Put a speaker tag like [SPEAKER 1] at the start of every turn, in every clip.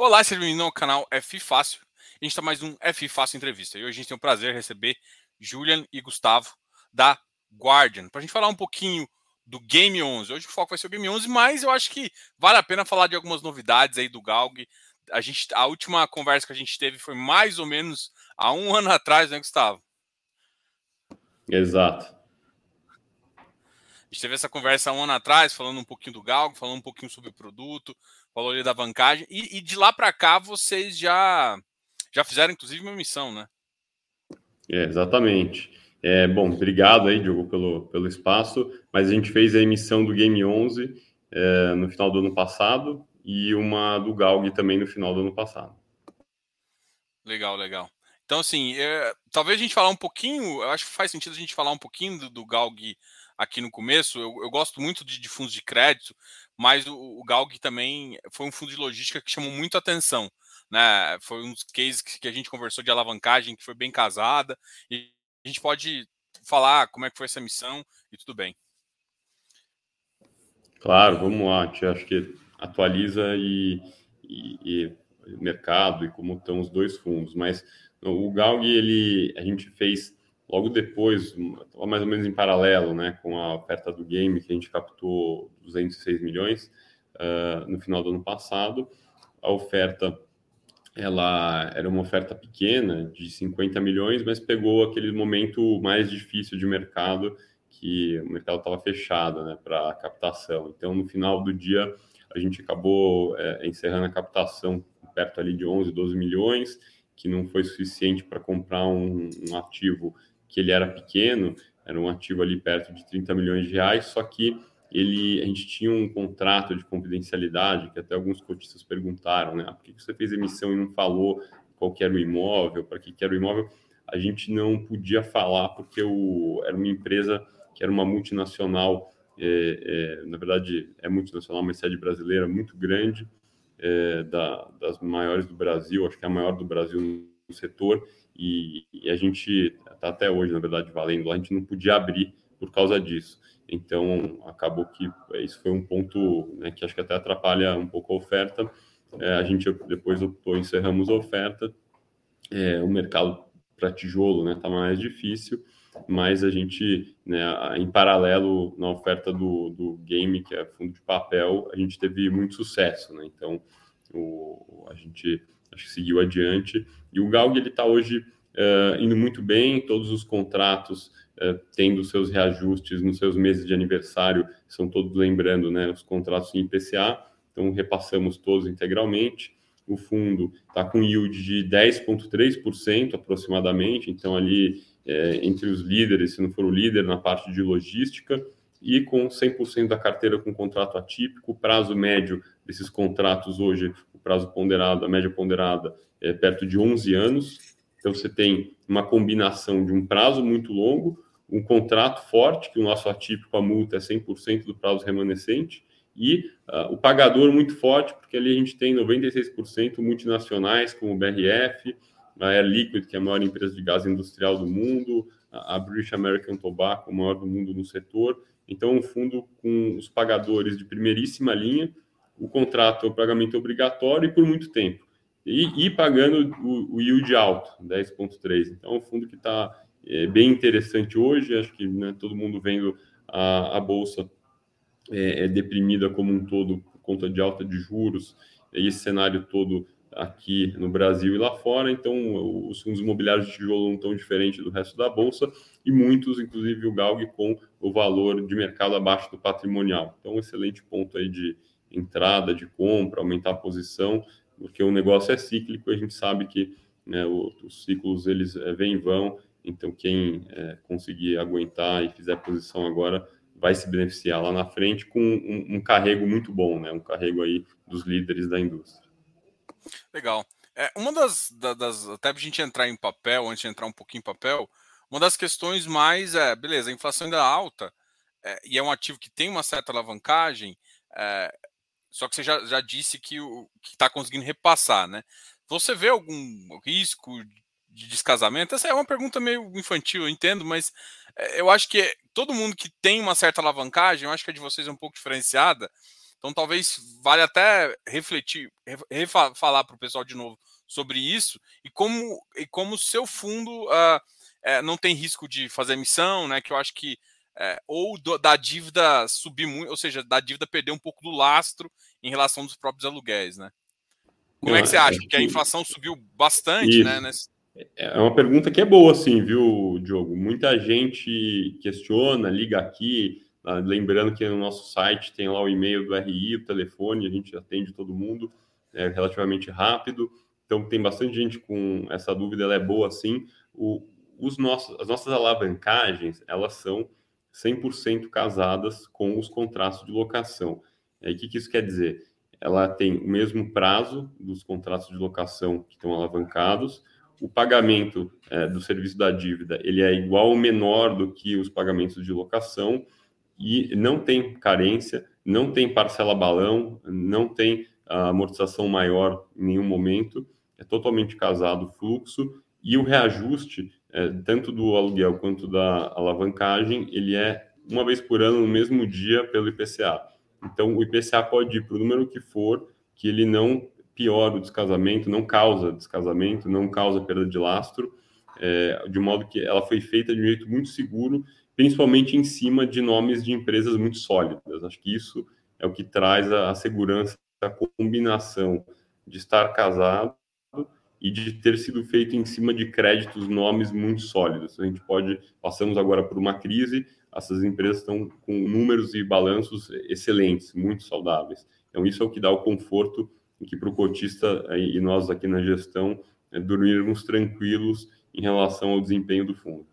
[SPEAKER 1] Olá, seja bem-vindo ao canal F Fácil. A gente está mais um F Fácil Entrevista. E hoje a gente tem o prazer de receber Julian e Gustavo da Guardian para a gente falar um pouquinho do Game 11. Hoje o foco vai ser o Game 11, mas eu acho que vale a pena falar de algumas novidades aí do Galg. A, gente, a última conversa que a gente teve foi mais ou menos há um ano atrás, né, Gustavo?
[SPEAKER 2] Exato.
[SPEAKER 1] A gente teve essa conversa há um ano atrás, falando um pouquinho do Galg, falando um pouquinho sobre o produto, falou ali da vantagem. E, e de lá para cá vocês já já fizeram inclusive uma missão, né?
[SPEAKER 2] É, exatamente. É, bom, obrigado aí, Diogo, pelo, pelo espaço. Mas a gente fez a emissão do Game 11 é, no final do ano passado e uma do Galg também no final do ano passado.
[SPEAKER 1] Legal, legal. Então, assim, é, talvez a gente falar um pouquinho, eu acho que faz sentido a gente falar um pouquinho do, do Galg aqui no começo. Eu, eu gosto muito de, de, fundos de crédito, mas o, o Galg também foi um fundo de logística que chamou muito atenção. Né? Foi um dos cases que, que a gente conversou de alavancagem que foi bem casada. E a gente pode falar como é que foi essa missão e tudo bem.
[SPEAKER 2] Claro, vamos lá. Acho que atualiza e, e, e mercado e como estão os dois fundos. Mas o Galg, ele, a gente fez Logo depois, mais ou menos em paralelo, né, com a oferta do game, que a gente captou 206 milhões uh, no final do ano passado, a oferta ela era uma oferta pequena, de 50 milhões, mas pegou aquele momento mais difícil de mercado, que o mercado estava fechado né, para captação. Então, no final do dia, a gente acabou é, encerrando a captação perto ali de 11, 12 milhões, que não foi suficiente para comprar um, um ativo que ele era pequeno, era um ativo ali perto de 30 milhões de reais, só que ele, a gente tinha um contrato de confidencialidade, que até alguns cotistas perguntaram, né? Ah, por que você fez emissão e não falou qual era o imóvel, para que, que era o imóvel? A gente não podia falar porque o, era uma empresa que era uma multinacional, é, é, na verdade é multinacional, mas sede brasileira muito grande, é, da, das maiores do Brasil, acho que é a maior do Brasil no setor, e, e a gente está até hoje, na verdade, valendo, a gente não podia abrir por causa disso. Então, acabou que isso foi um ponto né, que acho que até atrapalha um pouco a oferta. É, a gente depois optou, encerramos a oferta. É, o mercado para tijolo está né, mais difícil, mas a gente, né, em paralelo na oferta do, do game, que é fundo de papel, a gente teve muito sucesso. Né? Então, o, a gente acho que seguiu adiante. E o Galg ele está hoje uh, indo muito bem, todos os contratos uh, tendo seus reajustes nos seus meses de aniversário, são todos lembrando, né, os contratos em IPCA, então repassamos todos integralmente. O fundo está com yield de 10,3% aproximadamente, então ali é, entre os líderes, se não for o líder na parte de logística, e com 100% da carteira com contrato atípico, prazo médio desses contratos hoje, o prazo ponderado, a média ponderada é perto de 11 anos. Então você tem uma combinação de um prazo muito longo, um contrato forte, que o nosso atípico, a multa é 100% do prazo remanescente, e uh, o pagador muito forte, porque ali a gente tem 96% multinacionais, como o BRF, a Air Liquid, que é a maior empresa de gás industrial do mundo, a British American Tobacco, o maior do mundo no setor, então, um fundo com os pagadores de primeiríssima linha, o contrato é o pagamento obrigatório e por muito tempo. E, e pagando o, o, yield alto, 10,3. Então, é um fundo que está é, bem interessante hoje. Acho que né, todo mundo vendo a, a Bolsa é, é, deprimida como um todo por conta de alta de juros e esse cenário todo aqui no Brasil e lá fora, então os fundos imobiliários de tijolo não estão diferentes do resto da bolsa e muitos, inclusive o Galg, com o valor de mercado abaixo do patrimonial. Então, um excelente ponto aí de entrada, de compra, aumentar a posição, porque o negócio é cíclico, a gente sabe que né, os ciclos eles é, vêm e vão, então quem é, conseguir aguentar e fizer posição agora vai se beneficiar lá na frente com um, um carrego muito bom, né, um carrego aí dos líderes da indústria.
[SPEAKER 1] Legal. É, uma das, das, Até a gente entrar em papel, antes de entrar um pouquinho em papel, uma das questões mais é, beleza, a inflação ainda é alta, é, e é um ativo que tem uma certa alavancagem, é, só que você já, já disse que está conseguindo repassar, né? Você vê algum risco de descasamento? Essa é uma pergunta meio infantil, eu entendo, mas é, eu acho que todo mundo que tem uma certa alavancagem, eu acho que a de vocês é um pouco diferenciada, Então talvez vale até refletir, falar para o pessoal de novo sobre isso e como e como o seu fundo uh, é, não tem risco de fazer emissão, né? Que eu acho que é, ou do, da dívida subir muito, ou seja, da dívida perder um pouco do lastro em relação dos próprios aluguéis, né? Como é que você acha? Porque a inflação subiu bastante, né, Isso. né? Nesse...
[SPEAKER 2] É uma pergunta que é boa, sim, viu, Diogo? Muita gente questiona, liga aqui, ah, lembrando que no nosso site tem lá o e-mail do RI, o telefone, a gente atende todo mundo, é relativamente rápido. Então tem bastante gente com essa dúvida, ela é boa, sim. O, os nossos, as nossas alavancagens, elas são 100% casadas com os contratos de locação. E aí, o que, que isso quer dizer? Ela tem o mesmo prazo dos contratos de locação que estão alavancados, o pagamento é, do serviço da dívida ele é igual ou menor do que os pagamentos de locação e não tem carência, não tem parcela balão, não tem amortização maior em nenhum momento, é totalmente casado o fluxo e o reajuste é, tanto do aluguel quanto da alavancagem, ele é uma vez por ano, no mesmo dia, pelo IPCA. Então, o IPCA pode ir para o número que for, que ele não piora o descasamento, não causa descasamento, não causa perda de lastro, é, de modo que ela foi feita de um jeito muito seguro, principalmente em cima de nomes de empresas muito sólidas. Acho que isso é o que traz a, a segurança, a combinação de estar casado e de ter sido feito em cima de créditos, nomes muito sólidos. A gente pode, passamos agora por uma crise, essas empresas estão com números e balanços excelentes, muito saudáveis. Então, isso é o que dá o conforto que para o cotista e nós aqui na gestão é, dormirmos tranquilos em relação ao desempenho do fundo.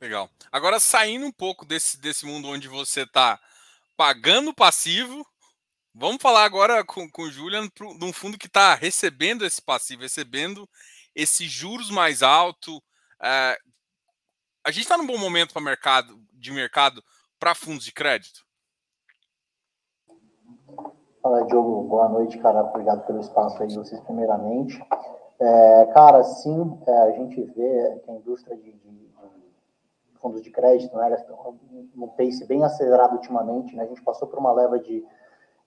[SPEAKER 1] Legal. Agora, saindo um pouco desse, desse mundo onde você está pagando passivo Vamos falar agora com, com o Julian de um fundo que está recebendo esse passivo, recebendo esses juros mais alto. É, a gente está num bom momento para mercado de mercado para fundos de crédito?
[SPEAKER 3] Fala, Diogo. Boa noite, cara. Obrigado pelo espaço aí, vocês, primeiramente. É, cara, sim, é, a gente vê que a indústria de, de, de fundos de crédito, né, num pace bem acelerado ultimamente, né, a gente passou por uma leva de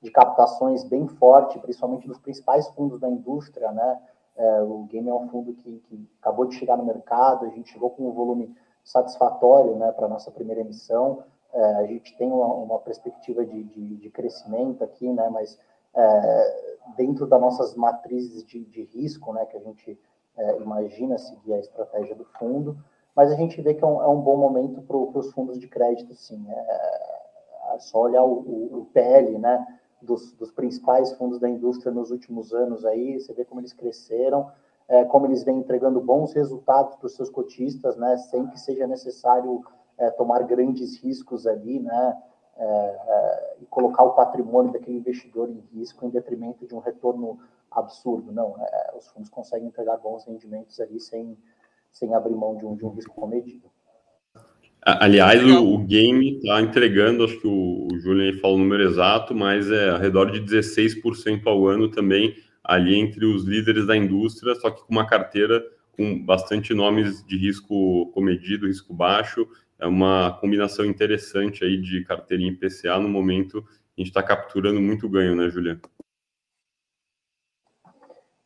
[SPEAKER 3] de captações bem forte, principalmente dos principais fundos da indústria, né? É, o Game é um fundo que, que, acabou de chegar no mercado, a gente chegou com um volume satisfatório, né, para a nossa primeira emissão. É, a gente tem uma, uma perspectiva de, de, de, crescimento aqui, né, mas é, dentro das nossas matrizes de, de, risco, né, que a gente é, imagina seguir a estratégia do fundo, mas a gente vê que é um, é um bom momento para os fundos de crédito, sim. É, é só olhar o, o, o PL, né, dos, dos, principais fundos da indústria nos últimos anos aí, você vê como eles cresceram, é, como eles vêm entregando bons resultados para os seus cotistas, né, sem que seja necessário é, tomar grandes riscos ali, né, é, é e colocar o patrimônio daquele investidor em risco em detrimento de um retorno absurdo. Não, é, os fundos conseguem entregar bons rendimentos ali sem, sem abrir mão de um, de um risco comedido.
[SPEAKER 2] Aliás, o, o, game está entregando, acho que o, o Julian falou o número exato, mas é ao redor de 16% ao ano também, ali entre os líderes da indústria, só que com uma carteira com bastante nomes de risco comedido, risco baixo. É uma combinação interessante aí de carteirinha IPCA no momento. A gente está capturando muito ganho, né, Julian?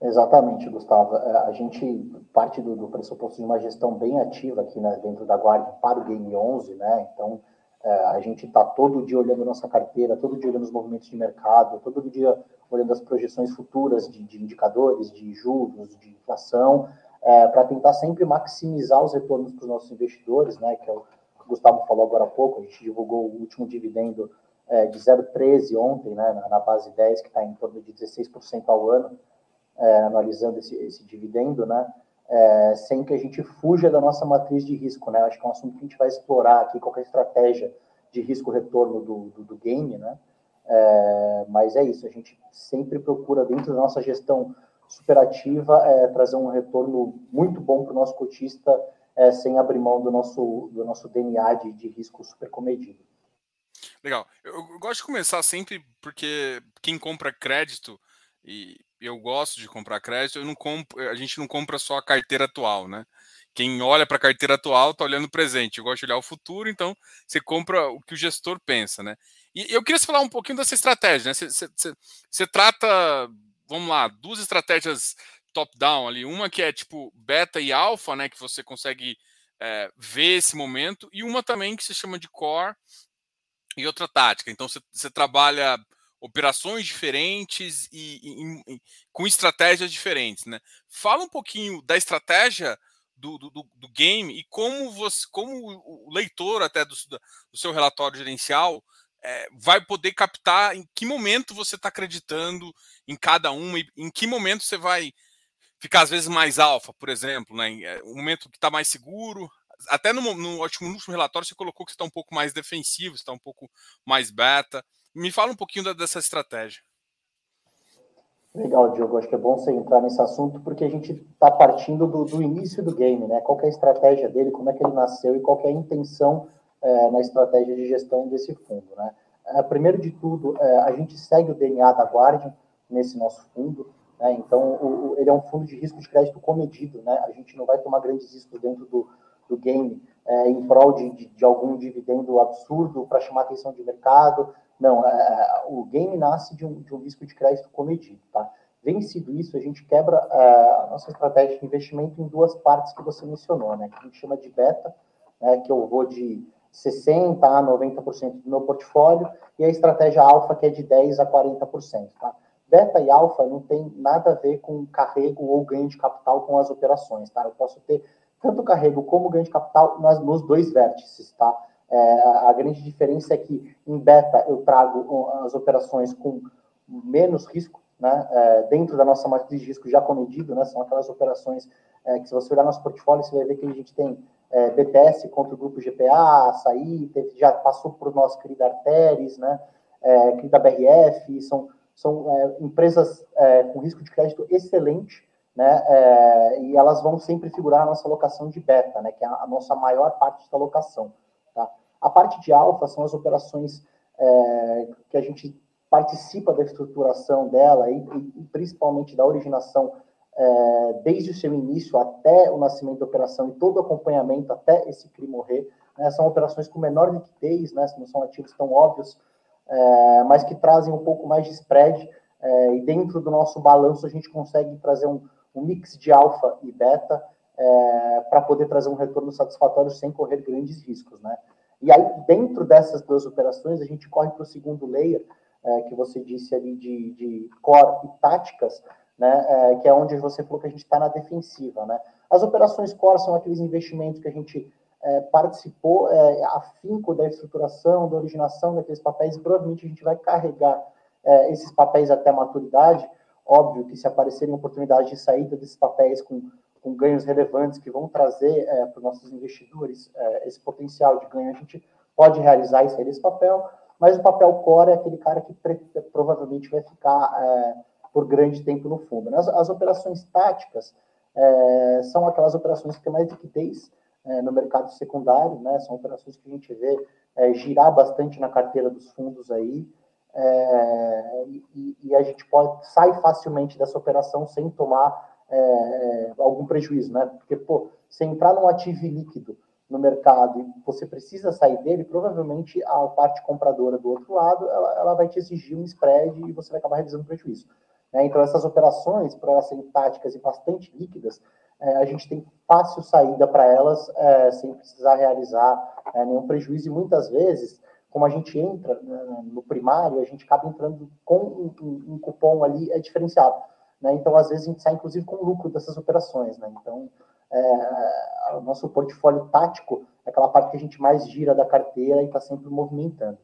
[SPEAKER 3] Exatamente, Gustavo. É, a gente parte do, do pressuposto de uma gestão bem ativa aqui né, dentro da Guarda para o Game 11, né? Então, é, a gente está todo dia olhando nossa carteira, todo dia olhando os movimentos de mercado, todo dia olhando as projeções futuras de, de indicadores, de juros, de inflação, é, para tentar sempre maximizar os retornos para os nossos investidores, né? Que é o que o Gustavo falou agora há pouco. A gente divulgou o último dividendo é, de 0,13 ontem, né? Na, na base 10, que está em torno de 16% ao ano é, analisando esse, esse, dividendo, né? É, sem que a gente fuja da nossa matriz de risco, né? Acho que é um assunto que a gente vai explorar aqui, qual é estratégia de risco-retorno do, do, do, game, né? É, mas é isso, a gente sempre procura, dentro da nossa gestão superativa, é, trazer um retorno muito bom para o nosso cotista, é, sem abrir mão do nosso, do nosso DNA de, de risco super comedido.
[SPEAKER 1] Legal. Eu gosto de começar sempre porque quem compra crédito e eu gosto de comprar crédito, eu não compro, a gente não compra só a carteira atual, né? Quem olha para a carteira atual está olhando o presente. Eu gosto de olhar o futuro, então você compra o que o gestor pensa, né? E eu queria falar um pouquinho dessa estratégia, né? Você trata, vamos lá, duas estratégias top-down ali. Uma que é tipo beta e alfa, né? Que você consegue é, ver esse momento, e uma também que se chama de core e outra tática. Então você trabalha operações diferentes e, e, e, com estratégias diferentes, né? Fala um pouquinho da estratégia do, do, do, game e como você, como o leitor até do, do seu relatório gerencial é, vai poder captar em que momento você está acreditando em cada uma e em que momento você vai ficar às vezes mais alfa, por exemplo, né? O momento que está mais seguro. Até no, no, último, no último relatório você colocou que está um pouco mais defensivo, está um pouco mais beta. Me fala um pouquinho da, dessa estratégia.
[SPEAKER 3] Legal, Diogo. Acho que é bom você entrar nesse assunto porque a gente está partindo do, do, início do game, né? Qual é a estratégia dele, como é que ele nasceu e qual é a intenção é, na estratégia de gestão desse fundo, né? É, primeiro de tudo, é, a gente segue o DNA da Guardian nesse nosso fundo, né? Então, o, o, ele é um fundo de risco de crédito comedido, né? A gente não vai tomar grandes riscos dentro do, do game em prol de, de, de algum dividendo absurdo para chamar atenção de mercado, não, é, é, o game nasce de um, de um risco de crédito cometido, tá? Vencido isso, a gente quebra é, a nossa estratégia de investimento em duas partes que você mencionou, né? Que a gente chama de beta, né, que eu vou de 60% a 90% do meu portfólio, e a estratégia alfa, que é de 10% a 40%, tá? Beta e alfa não tem nada a ver com carrego ou ganho de capital com as operações, tá? Eu posso ter tanto carrego como ganho de capital nas, nos dois vértices, tá? É, a grande diferença é que em beta eu trago as operações com menos risco, né, é, dentro da nossa matriz de risco já comedido, né, são aquelas operações é, que se você olhar nosso portfólio, você vai ver que a gente tem é, BTS contra o grupo GPA, Açaí, teve, já passou por nosso querido Arteris, né, é, querida BRF, são, são é, empresas é, com risco de crédito excelente, né, e elas vão sempre figurar na nossa alocação de beta, né, que é a, a nossa maior parte da alocação. Tá? A parte de alfa são as operações é, que a gente participa da estruturação dela e, e principalmente da originação é, desde o seu início até o nascimento da operação e todo o acompanhamento até esse CRI morrer. Né, são operações com menor liquidez, né, não são ativos tão óbvios, é, mas que trazem um pouco mais de spread. É, e dentro do nosso balanço a gente consegue trazer um, um mix de alfa e beta é, para poder trazer um retorno satisfatório sem correr grandes riscos, né? E aí, dentro dessas duas operações, a gente corre para o segundo layer, é, que você disse ali de, de core e táticas, né, é, que é onde você falou que a gente está na defensiva. Né? As operações core são aqueles investimentos que a gente é, participou, é, afinco da estruturação, da originação daqueles papéis, e provavelmente a gente vai carregar é, esses papéis até a maturidade. Óbvio que se aparecerem oportunidades de saída desses papéis com com ganhos relevantes que vão trazer é, para os nossos investidores é, esse potencial de ganho, a gente pode realizar e desse papel, mas o papel core é aquele cara que provavelmente vai ficar é, por grande tempo no fundo. Né? As, as operações táticas é, são aquelas operações que têm mais liquidez é, no mercado secundário, né? são operações que a gente vê é, girar bastante na carteira dos fundos aí, e, e, a gente pode sair facilmente dessa operação sem tomar é, é, algum prejuízo, né? Porque, pô, se entrar num ativo líquido no mercado e você precisa sair dele, provavelmente a parte compradora do outro lado, ela, ela vai te exigir um spread e você vai acabar revisando o prejuízo. Né? Então, essas operações, para elas serem táticas e bastante líquidas, é, a gente tem fácil saída para elas é, sem precisar realizar é, nenhum prejuízo. E muitas vezes, como a gente entra né, no primário, a gente acaba entrando com um, um, um cupom ali é diferenciado. Né? Então, às vezes, a gente sai, inclusive, com lucro dessas operações. Né? Então, é, o nosso portfólio tático é aquela parte que a gente mais gira da carteira e está sempre movimentando.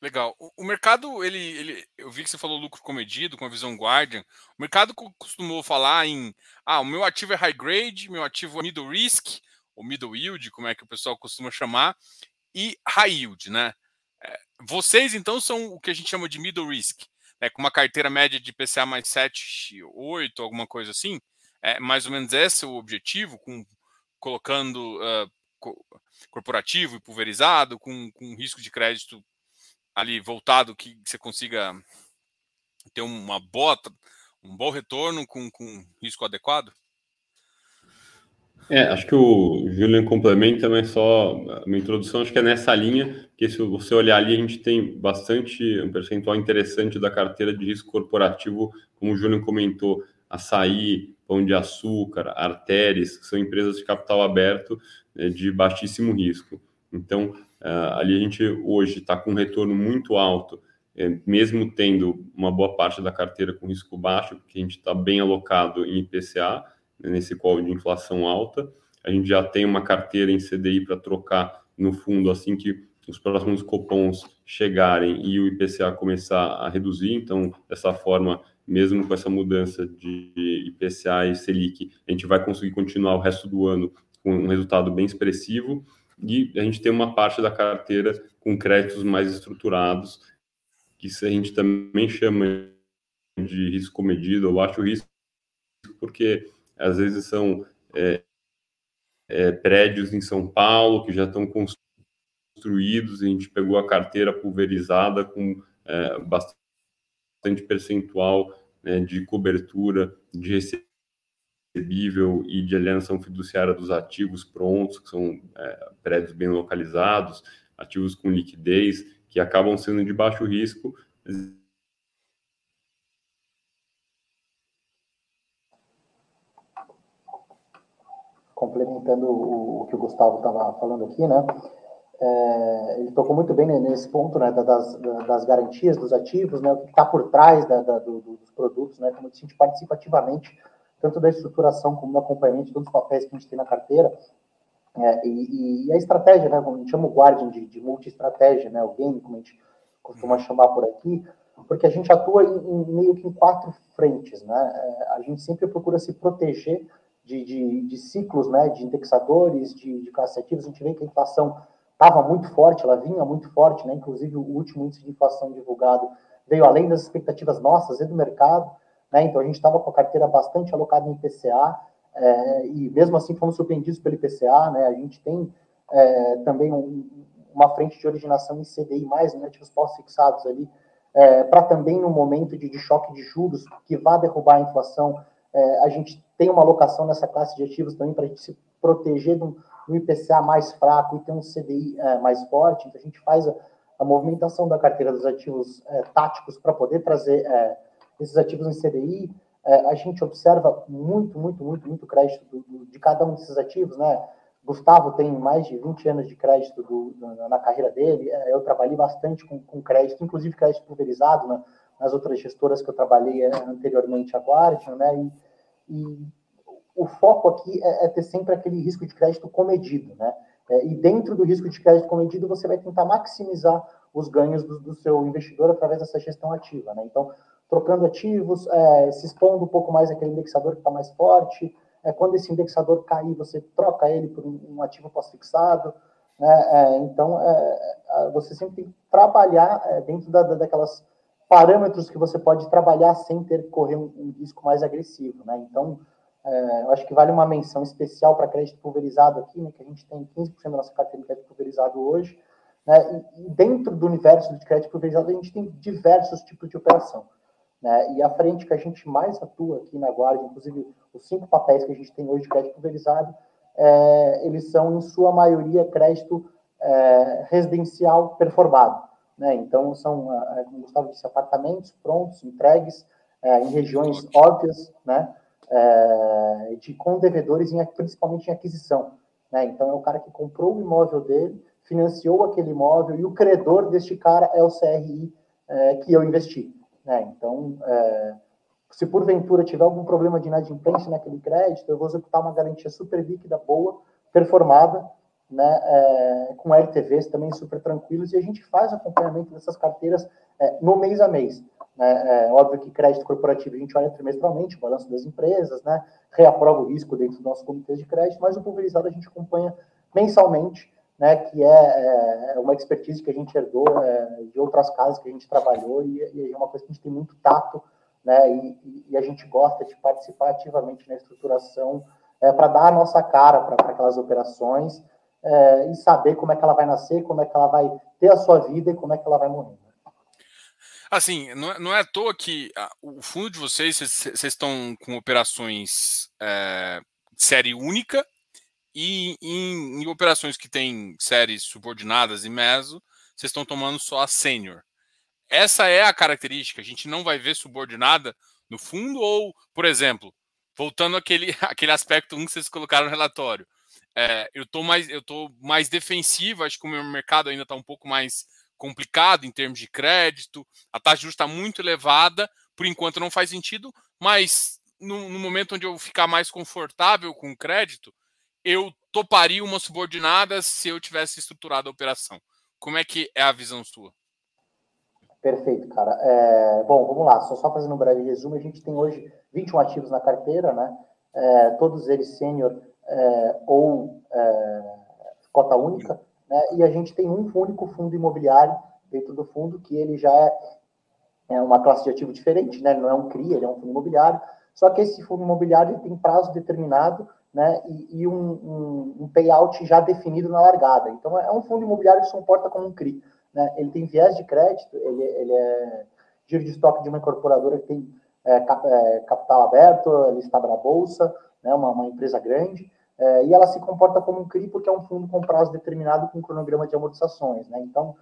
[SPEAKER 1] Legal. O, mercado, ele, ele, eu vi que você falou lucro comedido com a visão Guardian. O mercado costumou falar em, ah, o meu ativo é high grade, meu ativo é middle risk, ou middle yield, como é que o pessoal costuma chamar, e high yield, né? É, vocês, então, são o que a gente chama de middle risk é, com uma carteira média de PCA mais 7, 8, alguma coisa assim, é mais ou menos esse o objetivo, com, colocando uh, co corporativo e pulverizado, com, com risco de crédito ali voltado que você consiga ter uma boa, um bom retorno com, com risco adequado?
[SPEAKER 2] É, acho que o Julian complementa, mas só uma introdução, acho que é nessa linha, que se você olhar ali, a gente tem bastante, um percentual interessante da carteira de risco corporativo, como o Julian comentou, açaí, pão de açúcar, artérias, que são empresas de capital aberto né, de baixíssimo risco. Então, uh, ali a gente hoje está com um retorno muito alto, é, mesmo tendo uma boa parte da carteira com risco baixo, porque a gente está bem alocado em IPCA, nesse call de inflação alta. A gente já tem uma carteira em CDI para trocar no fundo assim que os próximos cupons chegarem e o IPCA começar a reduzir. Então, dessa forma, mesmo com essa mudança de IPCA e Selic, a gente vai conseguir continuar o resto do ano com um resultado bem expressivo. E a gente tem uma parte da carteira com créditos mais estruturados, que a gente também chama de risco medido ou baixo risco, porque às vezes são é, é, prédios em São Paulo que já estão construídos, a gente pegou a carteira pulverizada com é, bastante percentual né, de cobertura de recebível e de alienação fiduciária dos ativos prontos, que são é, prédios bem localizados, ativos com liquidez, que acabam sendo de baixo risco,
[SPEAKER 3] complementando o, o que o Gustavo estava falando aqui, né? É, ele tocou muito bem nesse ponto, né, das, das garantias dos ativos, né, o que está por trás da, da, do, dos produtos, né, como a gente participa ativamente tanto da estruturação como do acompanhamento de todos os papéis que a gente tem na carteira, é, e, e, a estratégia, né, como a gente chama o Guardian de, de multi-estratégia, né, o game, como a gente costuma chamar por aqui, porque a gente atua em, em meio que em quatro frentes, né, é, a gente sempre procura se proteger de, de, de ciclos né, de indexadores, de, de classes ativas, a gente vê que a inflação estava muito forte, ela vinha muito forte, né, inclusive o último índice de inflação divulgado veio além das expectativas nossas e do mercado, né, então a gente estava com a carteira bastante alocada em IPCA, é, e mesmo assim fomos surpreendidos pelo IPCA, né, a gente tem é, também um, uma frente de originação em CDI, mais né, ativos pós-fixados ali, é, para também no momento de, de choque de juros que vá derrubar a inflação, é, a gente tem uma alocação nessa classe de ativos também para a gente se proteger de um, IPCA mais fraco e ter um CDI é, mais forte. Então, a gente faz a, a movimentação da carteira dos ativos é, táticos para poder trazer é, esses ativos em CDI. É, a gente observa muito, muito, muito, muito crédito do, do, de cada um desses ativos, né? Gustavo tem mais de 20 anos de crédito do, na carreira dele. É, eu trabalhei bastante com, com crédito, inclusive crédito pulverizado né? nas outras gestoras que eu trabalhei anteriormente à Guardian, né? E, e o foco aqui é, é, ter sempre aquele risco de crédito comedido, né? É, e dentro do risco de crédito comedido, você vai tentar maximizar os ganhos do, do seu investidor através dessa gestão ativa, né? Então, trocando ativos, é, se expondo um pouco mais aquele indexador que está mais forte. É, quando esse indexador cair, você troca ele por um, um ativo pós-fixado. Né? É, então, é, você sempre tem que trabalhar é, dentro da, daquelas parâmetros que você pode trabalhar sem ter que correr um, um risco mais agressivo, né? Então, é, eu acho que vale uma menção especial para crédito pulverizado aqui, né, que a gente tem 15% da nossa carteira de crédito pulverizado hoje, né, e, e, dentro do universo de crédito pulverizado a gente tem diversos tipos de operação. Né, e a frente que a gente mais atua aqui na Guarda, inclusive os cinco papéis que a gente tem hoje de crédito pulverizado, é, eles são, em sua maioria, crédito é, residencial performado. Né? Então, são, é, como o Gustavo disse, apartamentos prontos, entregues, é, em regiões óbvias, né? É, de, com devedores, em, principalmente em aquisição. Né? Então, é o cara que comprou o imóvel dele, financiou aquele imóvel, e o credor deste cara é o CRI é, que eu investi. Né? Então, se porventura tiver algum problema de inadimplência naquele crédito, eu vou executar uma garantia super líquida, boa, performada, né, é, com LTVs também super tranquilos, e a gente faz acompanhamento dessas carteiras é, no mês a mês. Né, é, óbvio que crédito corporativo a gente olha trimestralmente, o balanço das empresas, né, reaprova o risco dentro do nosso comitê de crédito, mas o pulverizado a gente acompanha mensalmente, né, que é, é uma expertise que a gente herdou é, de outras casas que a gente trabalhou, e, e, é uma coisa que a gente tem muito tato, né, e, e a gente gosta de participar ativamente na estruturação é, para dar a nossa cara para aquelas operações, é, e saber como é que ela vai nascer, como é que ela vai ter a sua vida e como é que ela vai morrer.
[SPEAKER 1] Assim, não é, não é à toa que a, o fundo de vocês, vocês estão com operações é, de série única e em, em operações que têm séries subordinadas e meso, vocês estão tomando só a sênior. Essa é a característica. A gente não vai ver subordinada no fundo, ou, por exemplo, voltando àquele, àquele aspecto 1 que vocês colocaram no relatório. É, eu estou mais, eu tô mais defensivo, acho que o meu mercado ainda está um pouco mais complicado em termos de crédito, a taxa de juros está muito elevada, por enquanto não faz sentido, mas no, no, momento onde eu ficar mais confortável com o crédito, eu toparia uma subordinada se eu tivesse estruturado a operação. Como é que é a visão sua?
[SPEAKER 3] Perfeito, cara. É, bom, vamos lá, só, só fazendo um breve resumo, a gente tem hoje 21 ativos na carteira, né? É, todos eles sênior é, ou é, cota única, né? e a gente tem um único fundo imobiliário dentro do fundo, que ele já é, é uma classe de ativo diferente, né? Não é um CRI, ele é um fundo imobiliário, só que esse fundo imobiliário tem prazo determinado né, e, e um, um, um, payout já definido na largada. Então, é um fundo imobiliário que se comporta como um CRI. Né? Ele tem viés de crédito, ele, ele é giro de estoque de uma incorporadora que tem é, cap, é, capital aberto, listada na bolsa, né, uma, uma empresa grande, é, e ela se comporta como um CRI porque é um fundo com prazo determinado com cronograma de amortizações. Né? Então,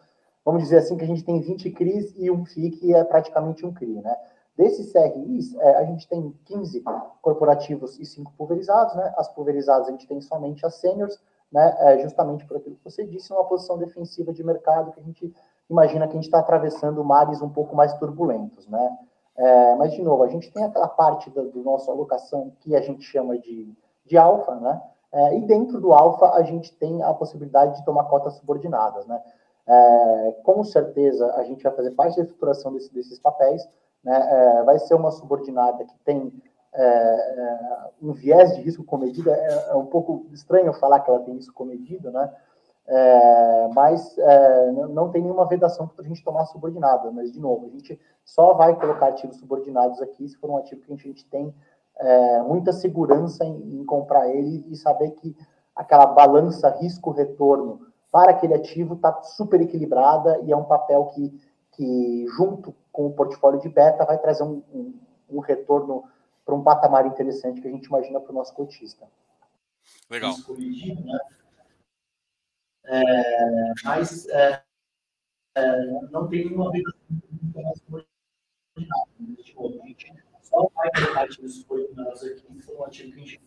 [SPEAKER 3] vamos dizer assim que a gente tem 20 CRIs e um que é praticamente um CRI. Né? Desses CRIs, é, a gente tem 15 corporativos e 5 pulverizados, né? As pulverizadas a gente tem somente as seniors, né? É, justamente por aquilo que você disse, uma posição defensiva de mercado que a gente imagina que a gente está atravessando mares um pouco mais turbulentos, né? É, mas, de novo, a gente tem aquela parte da do nossa alocação que a gente chama de, de alfa, né? É, e dentro do alfa a gente tem a possibilidade de tomar cotas subordinadas, né? É, com certeza a gente vai fazer parte da estruturação desse, desses papéis, né, é, vai ser uma subordinada que tem é, é, um viés de risco comedido, é, é, um pouco estranho falar que ela tem risco comedido, né? Mas não tem nenhuma vedação para a gente tomar subordinada. Mas, de novo, a gente só vai colocar ativos subordinados aqui se for um ativo que a gente tem muita segurança em, em comprar ele e saber que aquela balança risco-retorno para aquele ativo está super equilibrada e é um papel que, que junto com o portfólio de beta, vai trazer um, um, um retorno para um patamar interessante que a gente imagina para o nosso cotista.
[SPEAKER 1] Legal.
[SPEAKER 3] Né? É, mas é, é, não tem nenhuma vida a gente só vai colocar ativos subordinados aqui, que foi um ativo que a gente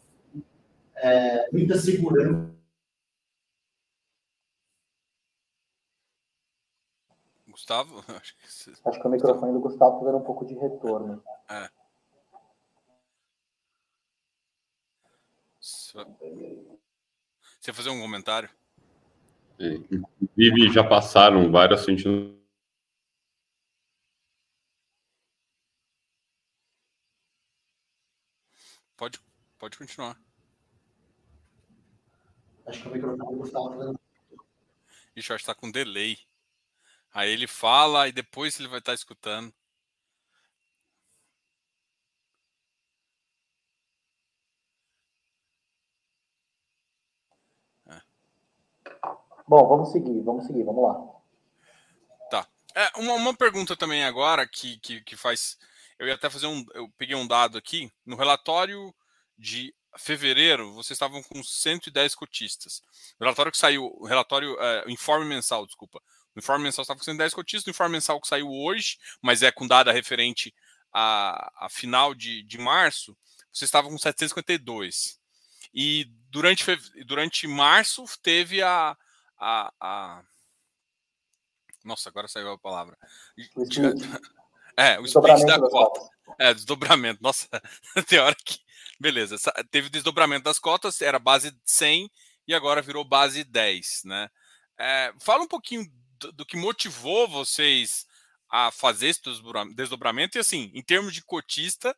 [SPEAKER 3] é, muita segurança
[SPEAKER 1] Gustavo?
[SPEAKER 3] Acho que, você... Acho que o microfone do Gustavo está dando um pouco de retorno. É.
[SPEAKER 1] Você fazer um comentário?
[SPEAKER 2] É, inclusive, já passaram vários a gente
[SPEAKER 1] Pode, pode continuar.
[SPEAKER 3] Acho que o microfone do Gustavo está dando.
[SPEAKER 1] Ixi, acho que está com delay. Aí ele fala e depois ele vai estar escutando.
[SPEAKER 3] É. Bom, vamos seguir, vamos seguir, vamos lá.
[SPEAKER 1] Tá. É, uma, uma pergunta também agora que, que, que faz. Eu ia até fazer um. Eu peguei um dado aqui. No relatório de fevereiro, vocês estavam com 110 cotistas. O relatório que saiu, o relatório, é, informe mensal, desculpa, o informe mensal estava com 110 cotistas, o informe mensal que saiu hoje, mas é com data referente a, a final de, de março, vocês estavam com 752. E durante, durante março teve a, a, a... Nossa, agora saiu a palavra. É, o split da cota. É, desdobramento. Nossa, tem hora que. Beleza. Teve desdobramento das cotas, era base 100 e agora virou base 10, né? É, fala um pouquinho do, do que motivou vocês a fazer esse desdobramento. E assim, em termos de cotista,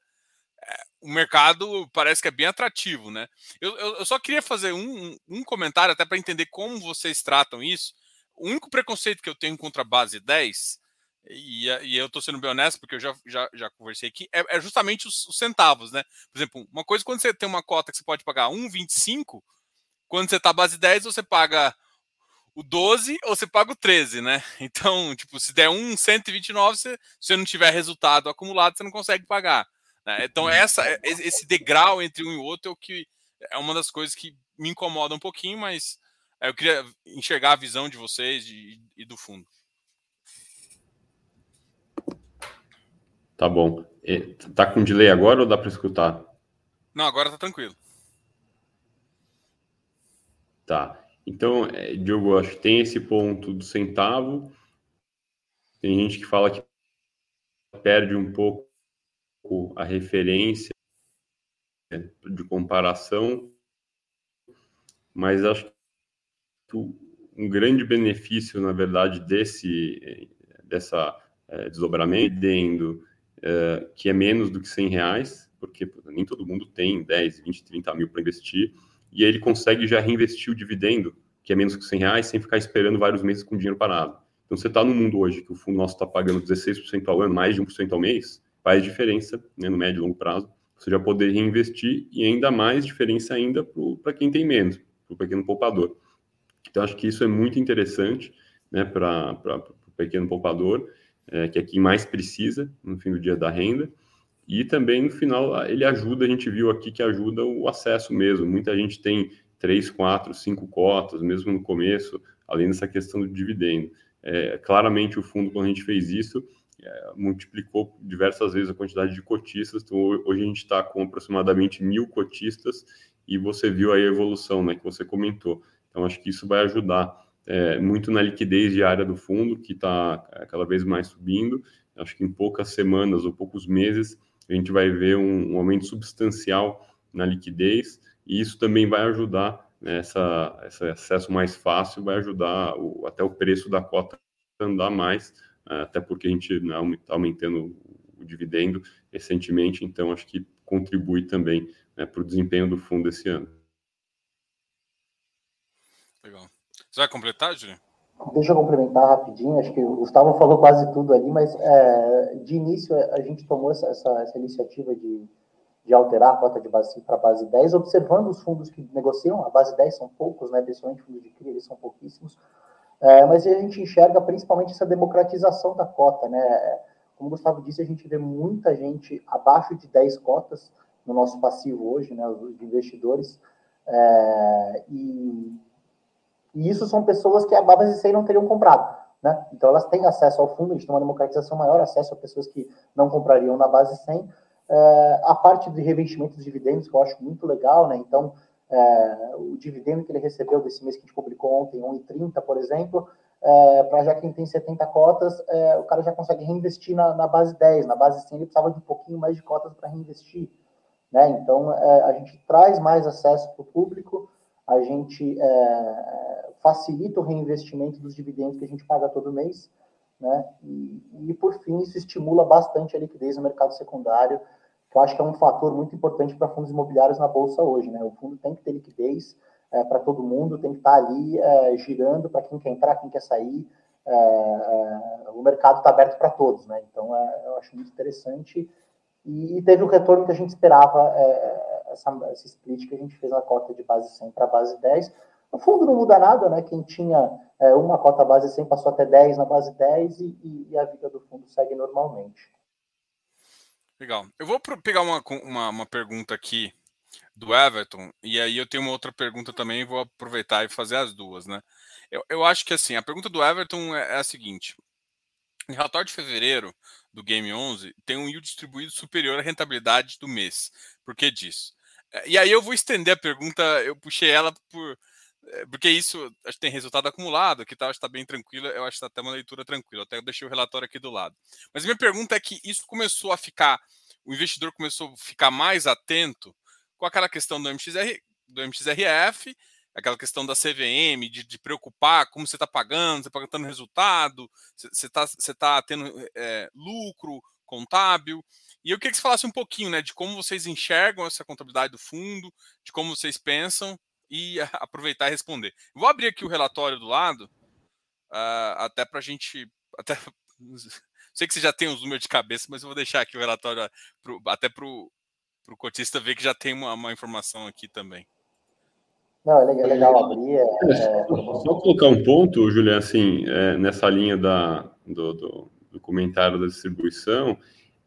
[SPEAKER 1] é, o mercado parece que é bem atrativo, né? Eu, eu, eu só queria fazer um, um comentário até para entender como vocês tratam isso. O único preconceito que eu tenho contra a base 10, e, e eu estou sendo bem honesto, porque eu já, já, já conversei aqui, é, é justamente os, os, centavos, né? Por exemplo, uma coisa quando você tem uma cota que você pode pagar 1,25, quando você está base 10, você paga o 12 ou você paga o 13, né? Então, tipo, se der um 129, se você não tiver resultado acumulado, você não consegue pagar. Né? Então, uhum. essa, esse degrau entre um e outro é o que é uma das coisas que me incomoda um pouquinho, mas é, eu queria enxergar a visão de vocês e, e do fundo.
[SPEAKER 2] Tá bom. Tá com delay agora ou dá para escutar?
[SPEAKER 1] Não, agora tá tranquilo.
[SPEAKER 2] Tá. Então, é, Diogo, acho que tem esse ponto do centavo. Tem gente que fala que perde um pouco a referência de comparação, mas acho que um grande benefício, na verdade, desse dessa é, desdobramento, é, que é menos do que 100 reais, porque nem todo mundo tem 10, 20, 30 mil para investir, e ele consegue já reinvestir o dividendo, que é menos que 100 reais, sem ficar esperando vários meses com dinheiro parado. Então, você está no mundo hoje que o fundo nosso está pagando 16% ao ano, mais de 1% ao mês, faz diferença né, no médio e longo prazo. Você já poder reinvestir e ainda mais diferença ainda para quem tem menos, para o pequeno poupador. Então, acho que isso é muito interessante né, para o pequeno poupador, é, que é quem mais precisa no fim do dia da renda. E também, no final, ele ajuda, a gente viu aqui que ajuda o acesso mesmo. Muita gente tem três, quatro, cinco cotas, mesmo no começo, além dessa questão do dividendo. É, claramente, o fundo, quando a gente fez isso, é, multiplicou diversas vezes a quantidade de cotistas. Então, hoje a gente está com aproximadamente mil cotistas e você viu aí a evolução né, que você comentou. Então, acho que isso vai ajudar é, muito na liquidez diária do fundo, que está é, cada vez mais subindo. Acho que em poucas semanas ou poucos meses a gente vai ver um, um aumento substancial na liquidez, e isso também vai ajudar, né, essa, esse acesso mais fácil vai ajudar o, até o preço da cota andar mais, é, até porque a gente está né, aumentando o dividendo recentemente, então acho que contribui também né, para o desempenho do fundo esse ano.
[SPEAKER 1] Legal. Você vai completar, Júlio?
[SPEAKER 3] Deixa eu complementar rapidinho, acho que o Gustavo falou quase tudo ali, mas é, de início a gente tomou essa, essa, essa iniciativa de, de, alterar a cota de base para base 10, observando os fundos que negociam, a base 10 são poucos, né, principalmente fundos de CRI, eles são pouquíssimos, é, mas a gente enxerga principalmente essa democratização da cota, né, como o Gustavo disse, a gente vê muita gente abaixo de 10 cotas no nosso passivo hoje, né, os investidores, é, e e isso são pessoas que a base 100 não teriam comprado. Né? Então, elas têm acesso ao fundo, a gente tem uma democratização maior, acesso a pessoas que não comprariam na base 100. É, a parte de revestimento dos dividendos, que eu acho muito legal, né? Então, é, o dividendo que ele recebeu desse mês que a gente publicou ontem, 1,30, por exemplo, é, para já quem tem 70 cotas, é, o cara já consegue reinvestir na, na, base 10. Na base 100, ele precisava de um pouquinho mais de cotas para reinvestir. Né? Então, a gente traz mais acesso para o público, a gente facilita o reinvestimento dos dividendos que a gente paga todo mês, né? E, e, por fim, isso estimula bastante a liquidez no mercado secundário, que eu acho que é um fator muito importante para fundos imobiliários na bolsa hoje, né? O fundo tem que ter liquidez é, para todo mundo, tem que estar tá ali é, girando para quem quer entrar, quem quer sair. É, é, o mercado está aberto para todos, né? Então, é, eu acho muito interessante e, e, teve o retorno que a gente esperava essa, esse split que a gente fez na cota de base 100 para base 10. No fundo não muda nada, né? Quem tinha é, uma cota base 100 passou até 10 na base 10 e, e, a vida do fundo segue normalmente.
[SPEAKER 1] Legal. Eu vou pegar uma, uma, uma pergunta aqui do Everton, e aí eu tenho uma outra pergunta também, vou aproveitar e fazer as duas, né? Eu, eu acho que assim, a pergunta do Everton é, é a seguinte: em relatório de fevereiro do Game 11, tem um yield distribuído superior à rentabilidade do mês. Por que disso? E aí eu vou estender a pergunta, eu puxei ela por. Eh, porque isso acho que tem resultado acumulado, que tal, está bem tranquilo, eu acho que está até uma leitura tranquila. Até deixei o relatório aqui do lado. Mas minha pergunta é que isso começou a ficar, o investidor começou a ficar mais atento com aquela questão do, MXR, do MXRF, aquela questão da CVM, de, de preocupar como você está pagando, você está pagando resultado, você está você tá tendo é, lucro contábil. E eu queria que você falasse um pouquinho, né, de como vocês enxergam essa contabilidade do fundo, de como vocês pensam e aproveitar e responder. Vou abrir aqui o relatório do lado, uh, até para a gente, até sei que você já tem os números de cabeça, mas eu vou deixar aqui o relatório pro, até para o cotista ver que já tem uma, uma, informação aqui também.
[SPEAKER 3] Não, é legal, é legal abrir. É, é...
[SPEAKER 2] Só colocar um ponto, Julian, assim, é, nessa linha da, do, do, do, comentário da distribuição,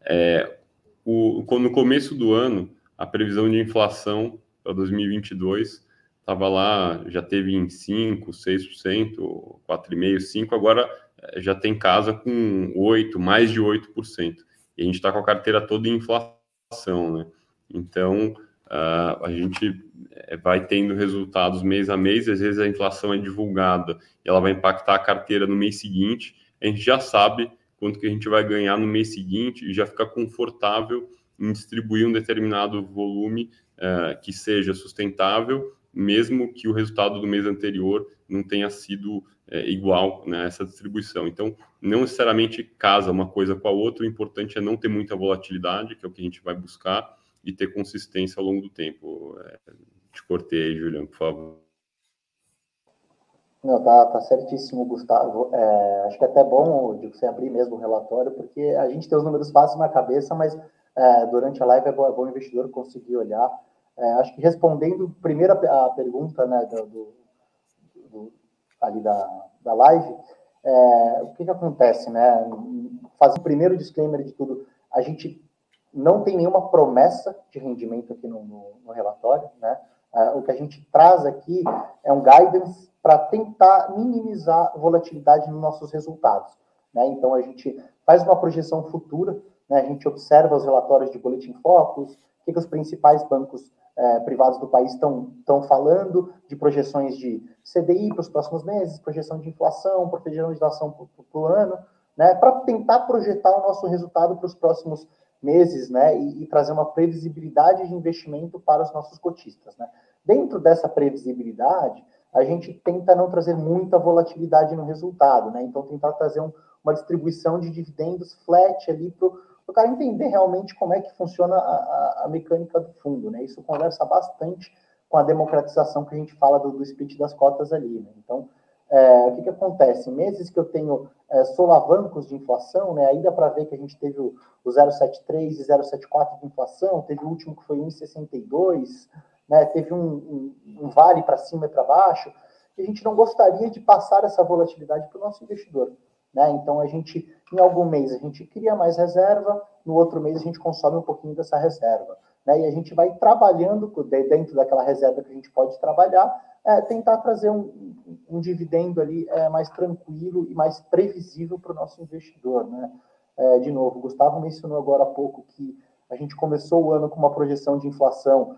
[SPEAKER 2] é, o, no começo do ano, a previsão de inflação para 2022 estava lá, já teve em 5, 6%, 4,5%, 5%, agora eh, já tem casa com 8%, mais de 8%. E a gente está com a carteira toda em inflação, né? Então, uh, a gente eh, vai tendo resultados mês a mês, às vezes a inflação é divulgada e ela vai impactar a carteira no mês seguinte, a gente já sabe quanto que a gente vai ganhar no mês seguinte e já fica confortável em distribuir um determinado volume uh, que seja sustentável, mesmo que o resultado do mês anterior não tenha sido uh, igual né, distribuição. Então, não necessariamente casa uma coisa com a outra, o importante é não ter muita volatilidade, que é o que a gente vai buscar, e ter consistência ao longo do tempo. É, te cortei aí, Juliano, por favor.
[SPEAKER 3] Não, tá, tá certíssimo, Gustavo. É, acho que é até bom de você abrir mesmo o relatório, porque a gente tem os números fáceis na cabeça, mas é, durante a live é bom, é bom, o investidor conseguir olhar. É, acho que respondendo primeiro a, a pergunta né, do, do, do, ali da, da live, é, o que, que acontece? Né? Fazer o primeiro disclaimer de tudo, a gente não tem nenhuma promessa de rendimento aqui no, no, no relatório, né? É, o que a gente traz aqui é um guidance para tentar minimizar volatilidade nos nossos resultados. Né? Então, a gente faz uma projeção futura, né? a gente observa os relatórios de Boletim Focus, o que, que os principais bancos é, privados do país estão falando, de projeções de CDI para os próximos meses, projeção de inflação, projeção de inflação para o ano, né? para tentar projetar o nosso resultado para os próximos meses né? E, e, trazer uma previsibilidade de investimento para os nossos cotistas. Né? Dentro dessa previsibilidade, a gente tenta não trazer muita volatilidade no resultado, né? Então, tentar trazer um, uma distribuição de dividendos flat ali para o cara entender realmente como é que funciona a, a, a, mecânica do fundo, né? Isso conversa bastante com a democratização que a gente fala do, do split das cotas ali, né? Então, é, o que, que acontece? Meses que eu tenho é, solavancos de inflação, né? Aí dá para ver que a gente teve o, o 0,73 e 0,74 de inflação, teve o último que foi 1,62, né, teve um, um, um vale para cima e para baixo, e a gente não gostaria de passar essa volatilidade para o nosso investidor. Né? Então, a gente, em algum mês, a gente cria mais reserva, no outro mês, a gente consome um pouquinho dessa reserva. Né? E a gente vai trabalhando dentro daquela reserva que a gente pode trabalhar, é, tentar trazer um, um dividendo ali é, mais tranquilo e mais previsível para o nosso investidor. Né? É, de novo, o Gustavo mencionou agora há pouco que a gente começou o ano com uma projeção de inflação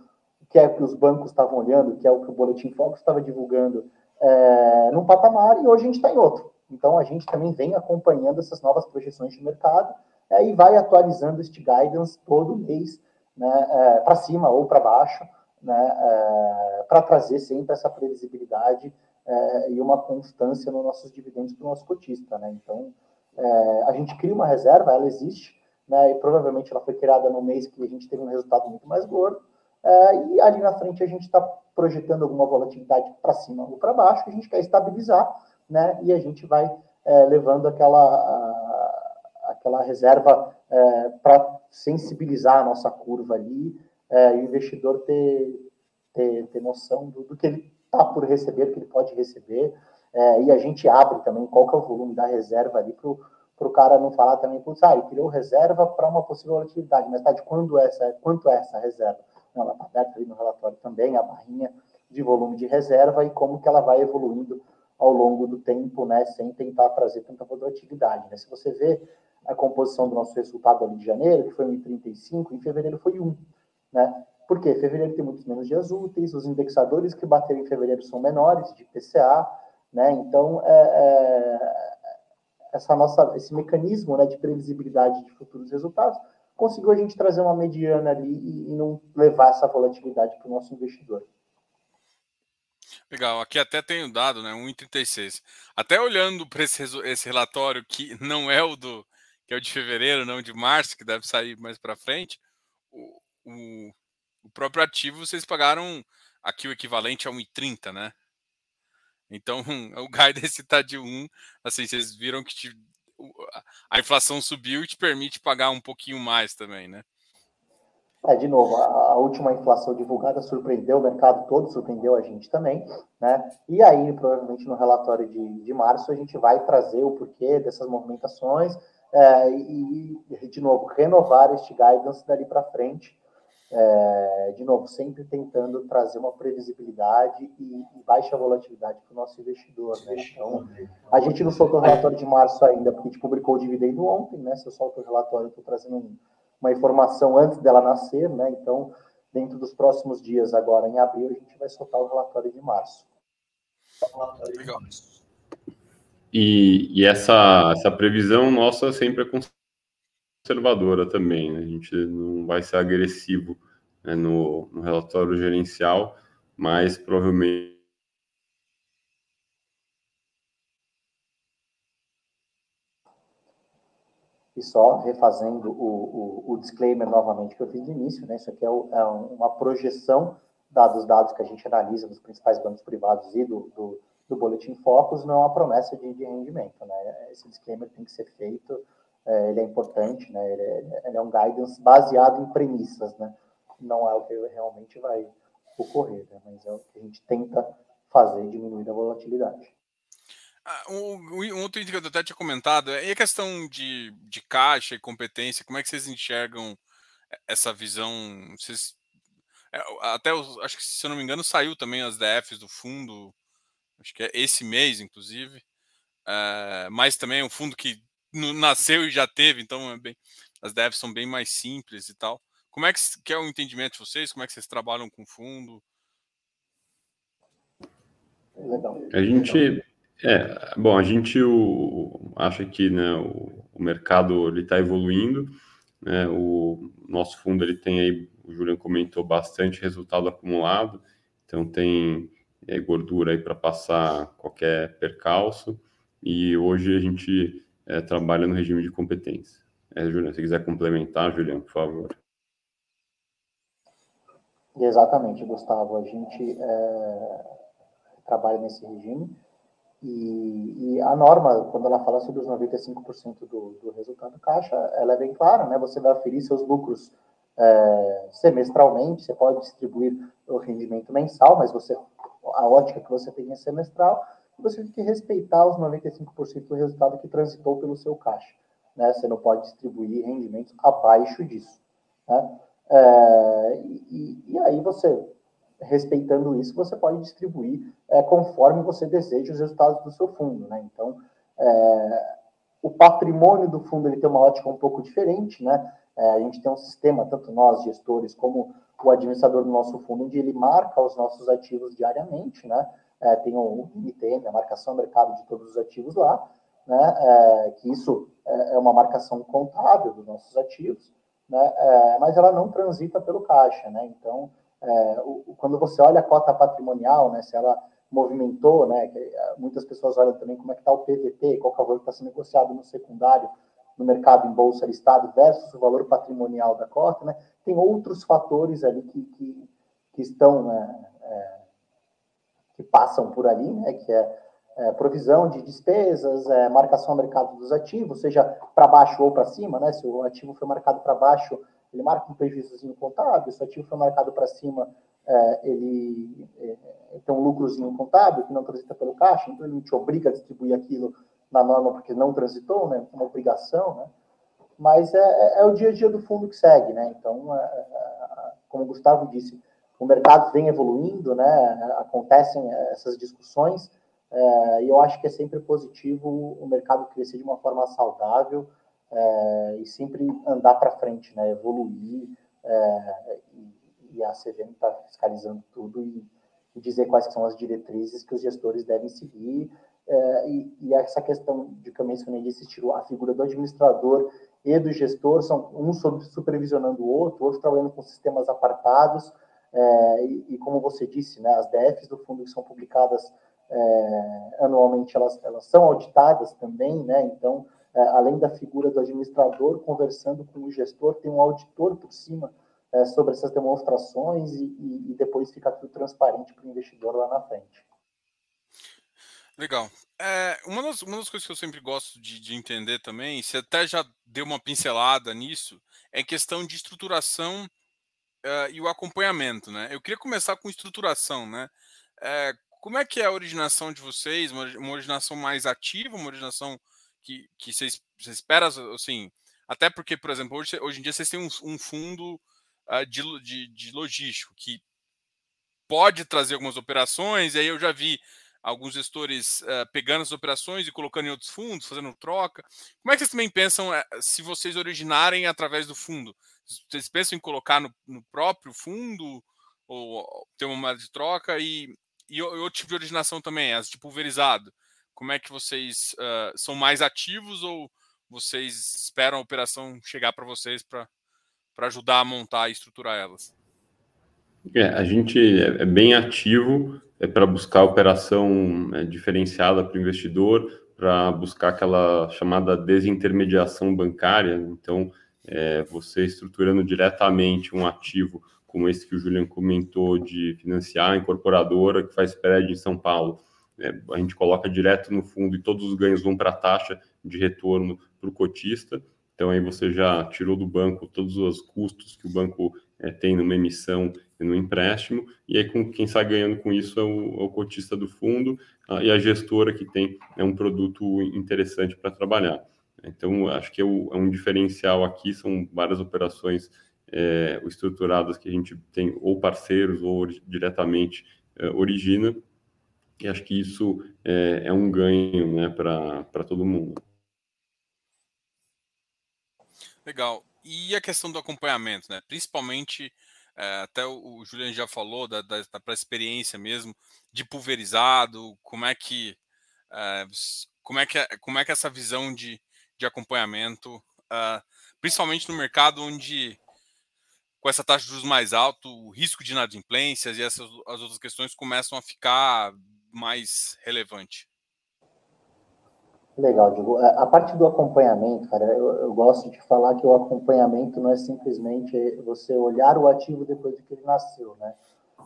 [SPEAKER 3] que é o que os bancos estavam olhando, que é o que o Boletim Focus estava divulgando, é, num patamar, e hoje a gente está em outro. Então, a gente também vem acompanhando essas novas projeções de mercado é, e vai atualizando este guidance todo mês, né, é, para cima ou para baixo, né, é, para trazer sempre essa previsibilidade é, e uma constância nos nossos dividendos para o nosso cotista. Né? Então, é, a gente cria uma reserva, ela existe, né, e provavelmente ela foi criada no mês que a gente teve um resultado muito mais gordo, é, e ali na frente a gente está projetando alguma volatilidade para cima ou para baixo, a gente quer estabilizar, né? E a gente vai é, levando aquela, a, aquela reserva é, para sensibilizar a nossa curva ali é, e o investidor ter, ter, ter noção do, do que ele está por receber, que ele pode receber, é, e a gente abre também qual que é o volume da reserva ali para o cara não falar também, putz, ah, ele criou reserva para uma possível volatilidade, mas tá de quando essa, quanto é essa reserva? ela está aberta ali no relatório também, a barrinha de volume de reserva e como que ela vai evoluindo ao longo do tempo, né, sem tentar trazer tanta volatilidade. Né? Se você vê a composição do nosso resultado ali de janeiro, que foi 1,35, em fevereiro foi 1, né? Por quê? Fevereiro tem muitos menos dias úteis, os indexadores que bateram em fevereiro são menores, de PCA, né? Então, é, é, essa nossa, esse mecanismo né, de previsibilidade de futuros resultados conseguiu a gente trazer uma mediana ali e, e não levar essa volatilidade para o nosso investidor.
[SPEAKER 1] Legal, aqui até tem o dado, né? 1,36. Até olhando para esse, esse relatório que não é o do que é o de fevereiro, não de março, que deve sair mais para frente, o, o, o, próprio ativo vocês pagaram aqui o equivalente a 1,30, né? Então o guidance está de 1, assim, vocês viram que a inflação subiu e te permite pagar um pouquinho mais também, né?
[SPEAKER 3] É, de novo, a, última inflação divulgada surpreendeu o mercado todo, surpreendeu a gente também, né? E aí, provavelmente no relatório de, de março, a gente vai trazer o porquê dessas movimentações é, e, de novo, renovar este guidance dali para frente. é, de novo, sempre tentando trazer uma previsibilidade e, e baixa volatilidade para o nosso investidor. Né? Então, a gente não soltou o relatório de março ainda, porque a gente publicou o dividendo ontem, né? Se eu solto o relatório, eu estou trazendo um, uma informação antes dela nascer, né? Então, dentro dos próximos dias, agora em abril, a gente vai soltar o relatório de março.
[SPEAKER 2] Legal. E, e essa, essa previsão nossa sempre é conservadora também, né? A gente não vai ser agressivo né, no, no relatório gerencial, mas provavelmente
[SPEAKER 3] E só refazendo o, o, o, disclaimer novamente que eu fiz no início, né? Isso aqui é, o, é uma projeção dos dados que a gente analisa dos principais bancos privados e do, do, do Boletim Focus, não é uma promessa de, de rendimento, né? Esse disclaimer tem que ser feito é, ele é importante, né? Ele é, ele é, um guidance baseado em premissas, né? Não é o que realmente vai ocorrer, né? mas é o que a gente tenta fazer diminuir a volatilidade.
[SPEAKER 1] Ah, um, outro item que eu até tinha comentado é a questão de, de caixa e competência. Como é que vocês enxergam essa visão? Vocês, é, até acho que se eu não me engano saiu também as DFs do fundo, acho que é esse mês, inclusive. É, mas também é um fundo que nasceu e já teve, então é bem, as devs são bem mais simples e tal. Como é que, que é o entendimento de vocês? Como é que vocês trabalham com fundo?
[SPEAKER 2] A gente, é, bom, a gente o, acha que né, o, o mercado está evoluindo, né, o nosso fundo ele tem aí, o Julian comentou bastante resultado acumulado, então tem é, gordura aí para passar qualquer percalço e hoje a gente é, trabalha no regime de competência. É, Juliano, se quiser complementar, Juliano, por favor.
[SPEAKER 3] Exatamente, Gustavo. A gente é, trabalha nesse regime e, e, a norma, quando ela fala sobre os 95% do, do resultado caixa, ela é bem clara, né? Você vai aferir seus lucros é, semestralmente, você pode distribuir o rendimento mensal, mas você a ótica que você tem é semestral, você tem que respeitar os 95% do resultado que transitou pelo seu caixa. Né? Você não pode distribuir rendimentos abaixo disso. Né? É, e, e, aí você, respeitando isso, você pode distribuir é, conforme você deseja os resultados do seu fundo. Né? Então, é, o patrimônio do fundo ele tem uma ótica um pouco diferente. Né? É, a gente tem um sistema, tanto nós, gestores, como o administrador do nosso fundo, onde ele marca os nossos ativos diariamente, né? é, tem o IMTM, a marcação mercado de todos os ativos lá, né, é, que isso é, é uma marcação contábil dos nossos ativos, né, mas ela não transita pelo caixa, né, então, é, o, quando você olha a cota patrimonial, né, se ela movimentou, né, é, muitas pessoas olham também como é que está o PVP, qual é o valor que está sendo negociado no secundário, no mercado em bolsa listado versus o valor patrimonial da cota, né, tem outros fatores ali que, que, que estão, né, que passam por ali, né, que é, é provisão de despesas, é, marcação a mercado dos ativos, seja para baixo ou para cima, né, se o ativo foi marcado para baixo, ele marca um prejuízozinho contábil, se o ativo foi marcado para cima, é, ele é, tem um lucrozinho contábil que não transita pelo caixa, então ele te obriga a distribuir aquilo na norma porque não transitou, né, uma obrigação, né, mas é, é, é o dia a dia do fundo que segue, né, então, é, como o Gustavo disse, o mercado vem evoluindo, né? Acontecem essas discussões é, e eu acho que é sempre positivo o mercado crescer de uma forma saudável é, e sempre andar para frente, né? Evoluir é, e, e, a CVM está fiscalizando tudo e, e, dizer quais são as diretrizes que os gestores devem seguir é, e, e, essa questão de que eu mencionei de existir a figura do administrador e do gestor são um supervisionando o outro, outro trabalhando com sistemas apartados é, e, como você disse, né, as DFs do fundo que são publicadas é, anualmente, elas, elas são auditadas também, né, então, é, além da figura do administrador conversando com o gestor, tem um auditor por cima é, sobre essas demonstrações e, e, e depois fica tudo transparente para o investidor lá na frente.
[SPEAKER 1] Legal. É, uma, das, uma das coisas que eu sempre gosto de, de, entender também, você até já deu uma pincelada nisso, é questão de estruturação uh, e o acompanhamento, né? Eu queria começar com estruturação, né? Uh, como é que é a originação de vocês? Uma, uma originação mais ativa, uma originação que, que vocês esperam, assim, até porque, por exemplo, hoje, hoje em dia vocês têm um, um fundo uh, de, de, de logístico, que pode trazer algumas operações, e aí eu já vi alguns gestores uh, pegando as operações e colocando em outros fundos, fazendo troca. Como é que vocês também pensam uh, se vocês originarem através do fundo? Vocês pensam em colocar no, no próprio fundo ou ter uma moeda de troca e, e, outro tipo de originação também, as de pulverizado? Como é que vocês uh, são mais ativos ou vocês esperam a operação chegar para vocês para ajudar a montar e estruturar elas?
[SPEAKER 2] É, a gente é, é bem ativo é para buscar operação é, diferenciada para o investidor, para buscar aquela chamada desintermediação bancária. Então, é, você estruturando diretamente um ativo como esse que o Julian comentou de financiar a incorporadora que faz spread em São Paulo. É, a gente coloca direto no fundo e todos os ganhos vão para a taxa de retorno para o cotista. Então aí você já tirou do banco todos os custos que o banco é, tem numa emissão e no empréstimo, e aí com, quem sai ganhando com isso é o, é o cotista do fundo e a gestora que tem é um produto interessante para trabalhar. Então, acho que é, o, é, um diferencial aqui, são várias operações é, estruturadas que a gente tem ou parceiros ou diretamente é, origina, e acho que isso é, é um ganho né, para todo mundo.
[SPEAKER 1] Legal. E a questão do acompanhamento, né? Principalmente, é, até o, o Julian já falou da, da, da experiência mesmo de pulverizado, como é que é, como é que é, como é que essa visão de, de acompanhamento, uh, principalmente no mercado onde com essa taxa de juros mais alta, o risco de inadimplências e essas as outras questões começam a ficar mais relevante.
[SPEAKER 3] Legal, Diego. É, a parte do acompanhamento, cara, eu, eu, gosto de falar que o acompanhamento não é simplesmente você olhar o ativo depois de que ele nasceu, né?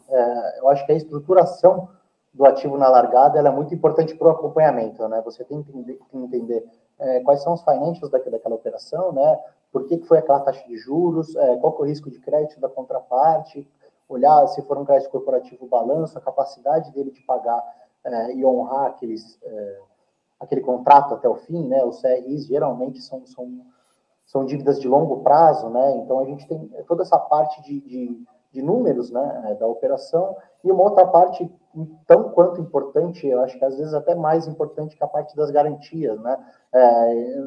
[SPEAKER 3] É, eu acho que a estruturação do ativo na largada é muito importante para o acompanhamento, né? Você tem que entender, que entender é, quais são os financials daquela, operação, né? Por que, que foi aquela taxa de juros, é, qual é o risco de crédito da contraparte, olhar se for um crédito corporativo, o balanço, a capacidade dele de pagar é, e honrar aqueles é, aquele contrato até o fim, né? Os CRIs geralmente são, são, são dívidas de longo prazo, né? Então a gente tem toda essa parte de, de, de números, né? Da operação e uma outra parte tão quanto importante, eu acho que às vezes até mais importante que a parte das garantias, né? É,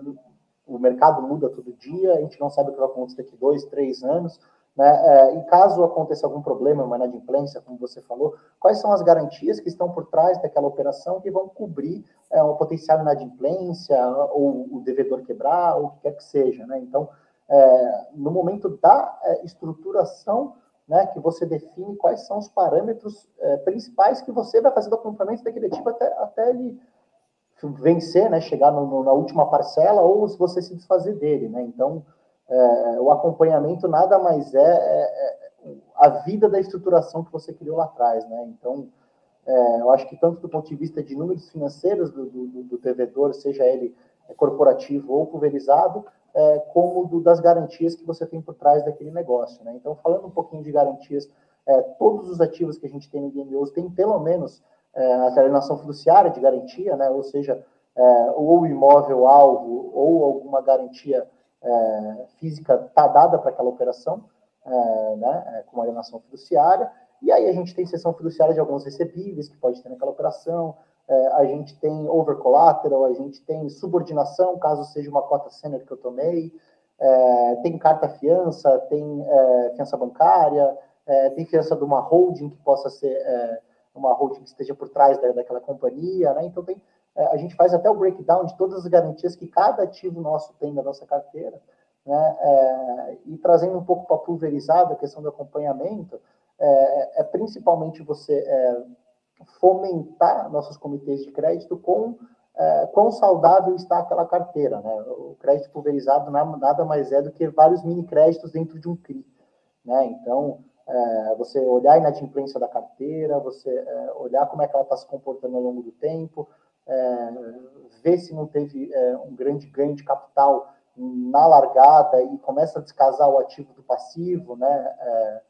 [SPEAKER 3] o mercado muda todo dia, a gente não sabe o que vai acontecer daqui dois, três anos. Né? É, e caso aconteça algum problema, uma inadimplência, como você falou, quais são as garantias que estão por trás daquela operação que vão cobrir é, uma potencial inadimplência, ou o devedor quebrar, ou o que quer que seja. Né? Então, é, no momento da é, estruturação, né, que você define quais são os parâmetros é, principais que você vai fazer do acompanhamento daquele ativo até, até ele vencer, né, chegar no, no, na última parcela, ou se você se desfazer dele. Né? Então, é, o acompanhamento nada mais é, é, é, a vida da estruturação que você criou lá atrás, né? Então, é, eu acho que tanto do ponto de vista de números financeiros do, do, do devedor, seja ele corporativo ou pulverizado, é, como do, das garantias que você tem por trás daquele negócio, né? Então, falando um pouquinho de garantias, é, todos os ativos que a gente tem no DMOs tem pelo menos a alienação fiduciária de garantia, né? Ou seja, ou o imóvel alvo ou alguma garantia é, física está dada para aquela operação, é, né, é, com alienação fiduciária, e aí a gente tem sessão fiduciária de alguns recebíveis que pode ter naquela operação, é, a gente tem over collateral, a gente tem subordinação, caso seja uma cota sênior que eu tomei, é, tem carta fiança, tem é, fiança bancária, tem fiança de uma holding que possa ser uma holding que esteja por trás da, daquela companhia, né? Então tem a gente faz até o breakdown de todas as garantias que cada ativo nosso tem na nossa carteira, né? É, e trazendo um pouco para pulverizar a questão do acompanhamento, é, é principalmente você é, fomentar nossos comitês de crédito com é, quão saudável está aquela carteira. Né? O crédito pulverizado nada mais é do que vários mini créditos dentro de um CRI. Né? Então, é, você olhar a inadimplência da carteira, você é, olhar como é que ela está se comportando ao longo do tempo, é, ver se não teve é, um grande ganho de capital na largada e começa a descasar o ativo do passivo, né? É,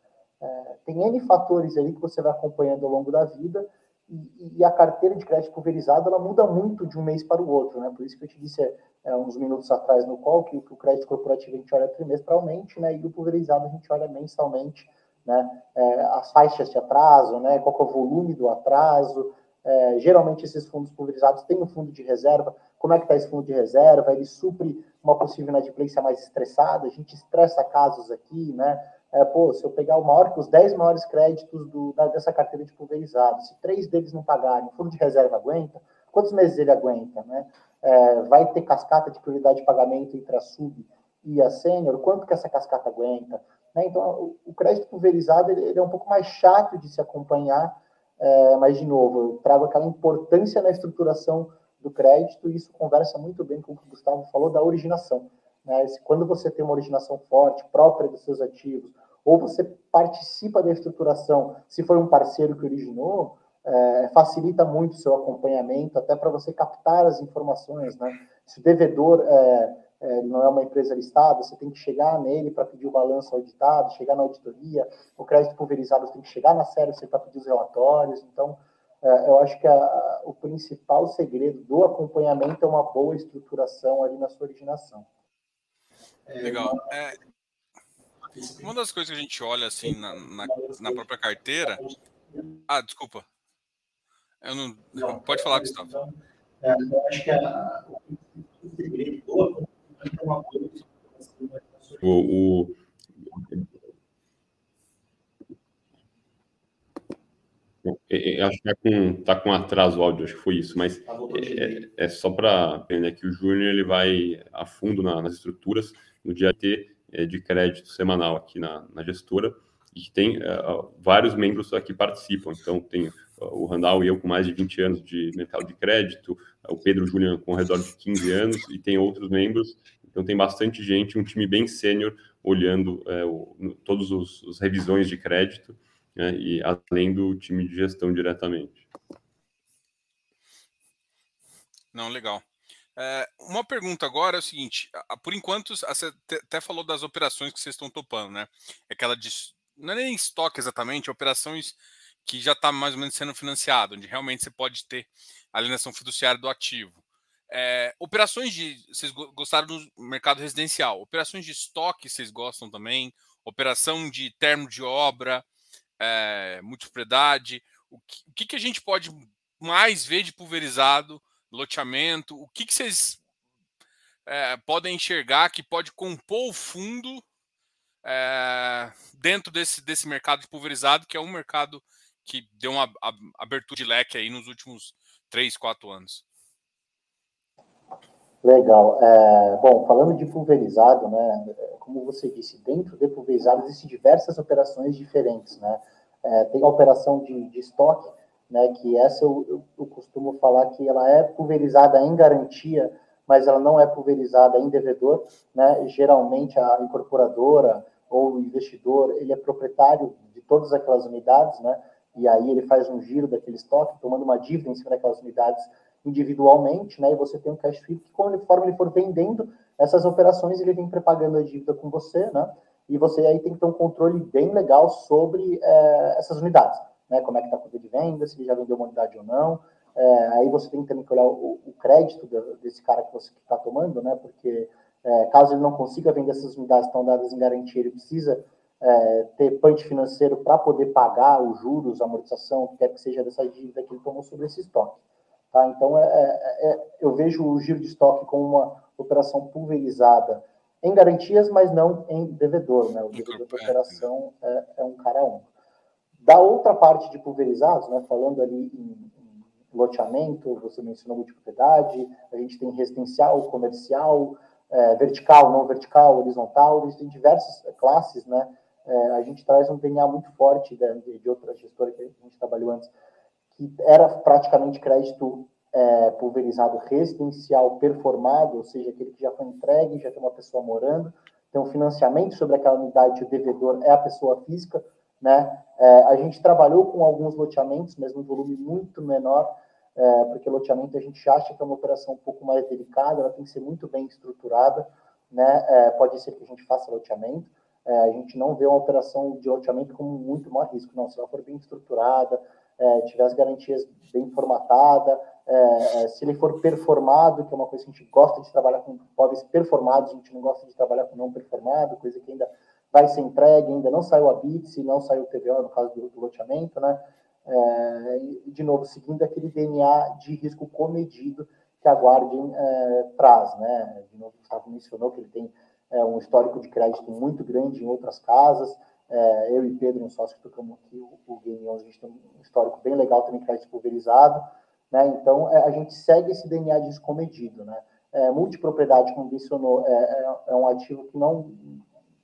[SPEAKER 3] é tem N fatores ali que você vai acompanhando ao longo da vida e, e, a carteira de crédito pulverizado ela muda muito de um mês para o outro, né? Por isso que eu te disse é, uns minutos atrás no call que, que, o crédito corporativo a gente olha trimestralmente, né? E o pulverizado a gente olha mensalmente, né? É, as faixas de atraso, né? Qual é o volume do atraso? É, geralmente esses fundos pulverizados têm um fundo de reserva. Como é que está esse fundo de reserva? Ele supre uma possível inadimplência mais estressada. A gente estressa casos aqui, né? É, pô, se eu pegar o maior, os 10 maiores créditos do, da, dessa carteira de pulverizado, se três deles não pagarem, o fundo de reserva aguenta, quantos meses ele aguenta, né? É, vai ter cascata de prioridade de pagamento entre a sub e a sênior, quanto que essa cascata aguenta? Né? Então, o, o, crédito pulverizado ele, ele, é um pouco mais chato de se acompanhar, é, mas, de novo, eu trago aquela importância na estruturação do crédito e isso conversa muito bem com o que o Gustavo falou da originação. Né? Quando você tem uma originação forte, própria dos seus ativos, ou você participa da estruturação, se for um parceiro que originou, é, facilita muito o seu acompanhamento, até para você captar as informações. Né? Se o devedor é, é, não é uma empresa listada, você tem que chegar nele para pedir o balanço auditado, chegar na auditoria, o crédito pulverizado você tem que chegar na série para pedir os relatórios. Então, é, eu acho que a, o principal segredo do acompanhamento é uma boa estruturação ali na sua originação.
[SPEAKER 1] Legal. É, uma das coisas que a gente olha assim na, na, na própria carteira. Ah, desculpa. Eu não. não pode falar, Gustavo.
[SPEAKER 3] É, eu acho que a, o segredo é.
[SPEAKER 2] O, o, eu acho que é com, tá com atraso o áudio, acho que foi isso, mas tá é, é, só para aprender que o Júnior ele vai a fundo na, nas estruturas no dia T é, de crédito semanal aqui na, na gestora e que tem uh, vários membros que participam. Então, tem uh, o Randall e eu com mais de 20 anos de mercado de crédito, uh, o Pedro Julian com ao redor de 15 anos e tem outros membros. Então, tem bastante gente, um time bem sênior olhando o, todos os, os, revisões de crédito né, e além do time de gestão diretamente.
[SPEAKER 1] Não, legal. É, uma pergunta agora é o seguinte: por enquanto, você até falou das operações que vocês estão topando, né? Aquela de. Não é nem estoque exatamente, operações que já está mais ou menos sendo financiado, onde realmente você pode ter alienação fiduciária do ativo. É, operações de. Vocês gostaram do mercado residencial. Operações de estoque vocês gostam também? Operação de termo de obra, é, multipropriedade. O que, o que, a gente pode mais ver de pulverizado loteamento, o que, que vocês é, podem enxergar que pode compor o fundo é, dentro desse, desse mercado de pulverizado, que é um mercado que deu uma abertura de leque aí nos últimos três, quatro anos.
[SPEAKER 3] Legal. É, bom, falando de pulverizado, né, como você disse, dentro de pulverizado existem diversas operações diferentes, né? É, tem a operação de, de estoque, né, que essa eu, eu, eu, costumo falar que ela é pulverizada em garantia, mas ela não é pulverizada em devedor, né, geralmente a incorporadora ou o investidor, ele é proprietário de todas aquelas unidades, né, e aí ele faz um giro daquele estoque, tomando uma dívida em cima daquelas unidades individualmente, né, e você tem um cash flow que conforme ele for vendendo essas operações, ele vem prepagando a dívida com você, né, e você aí tem que ter um controle bem legal sobre é, essas unidades né, como é que está a conta de venda, se ele já vendeu uma unidade ou não. É, aí você tem também que olhar o, o crédito desse cara que você está tomando, né, porque é, caso ele não consiga vender essas unidades estão dadas em garantia, ele precisa é, ter punch financeiro para poder pagar os juros, a amortização, o que quer que seja dessa dívida que ele tomou sobre esse estoque. Tá? Então, é, é, é, eu vejo o giro de estoque como uma operação pulverizada em garantias, mas não em devedor. Né? O devedor da operação é, é um cara único. Da outra parte de pulverizados, né, falando ali em, em loteamento, você mencionou multipropriedade, a gente tem residencial, comercial, é, vertical, não vertical, horizontal, existem diversas classes, né? É, a gente traz um DNA muito forte de, de outra gestora que a gente trabalhou antes, que era praticamente crédito é, pulverizado residencial performado, ou seja, aquele que já foi entregue, já tem uma pessoa morando, tem um financiamento sobre aquela unidade, o devedor é a pessoa física, né? É, a gente trabalhou com alguns loteamentos, mas num volume muito menor, é, porque loteamento a gente acha que é uma operação um pouco mais delicada, ela tem que ser muito bem estruturada, né? É, pode ser que a gente faça loteamento, é, a gente não vê uma operação de loteamento como muito maior risco, não, se ela for bem estruturada, é, tiver as garantias bem formatadas, é, é, se ele for performado, que é uma coisa que a gente gosta de trabalhar com POVs performados, a gente não gosta de trabalhar com não performado, coisa que ainda vai ser entregue, ainda não saiu a BITS, não saiu o TVO no caso do, do loteamento, né? É, de novo, seguindo aquele DNA de risco comedido que a Guardian é, traz, né? De novo, o Gustavo mencionou que ele tem é, um histórico de crédito muito grande em outras casas, é, eu e Pedro, um sócio que tocamos aqui, o, o Game 11, a gente tem um histórico bem legal também, crédito pulverizado, né? Então, é, a gente segue esse DNA de risco comedido, né? É, multipropriedade, como mencionou, é, é, é, um ativo que não,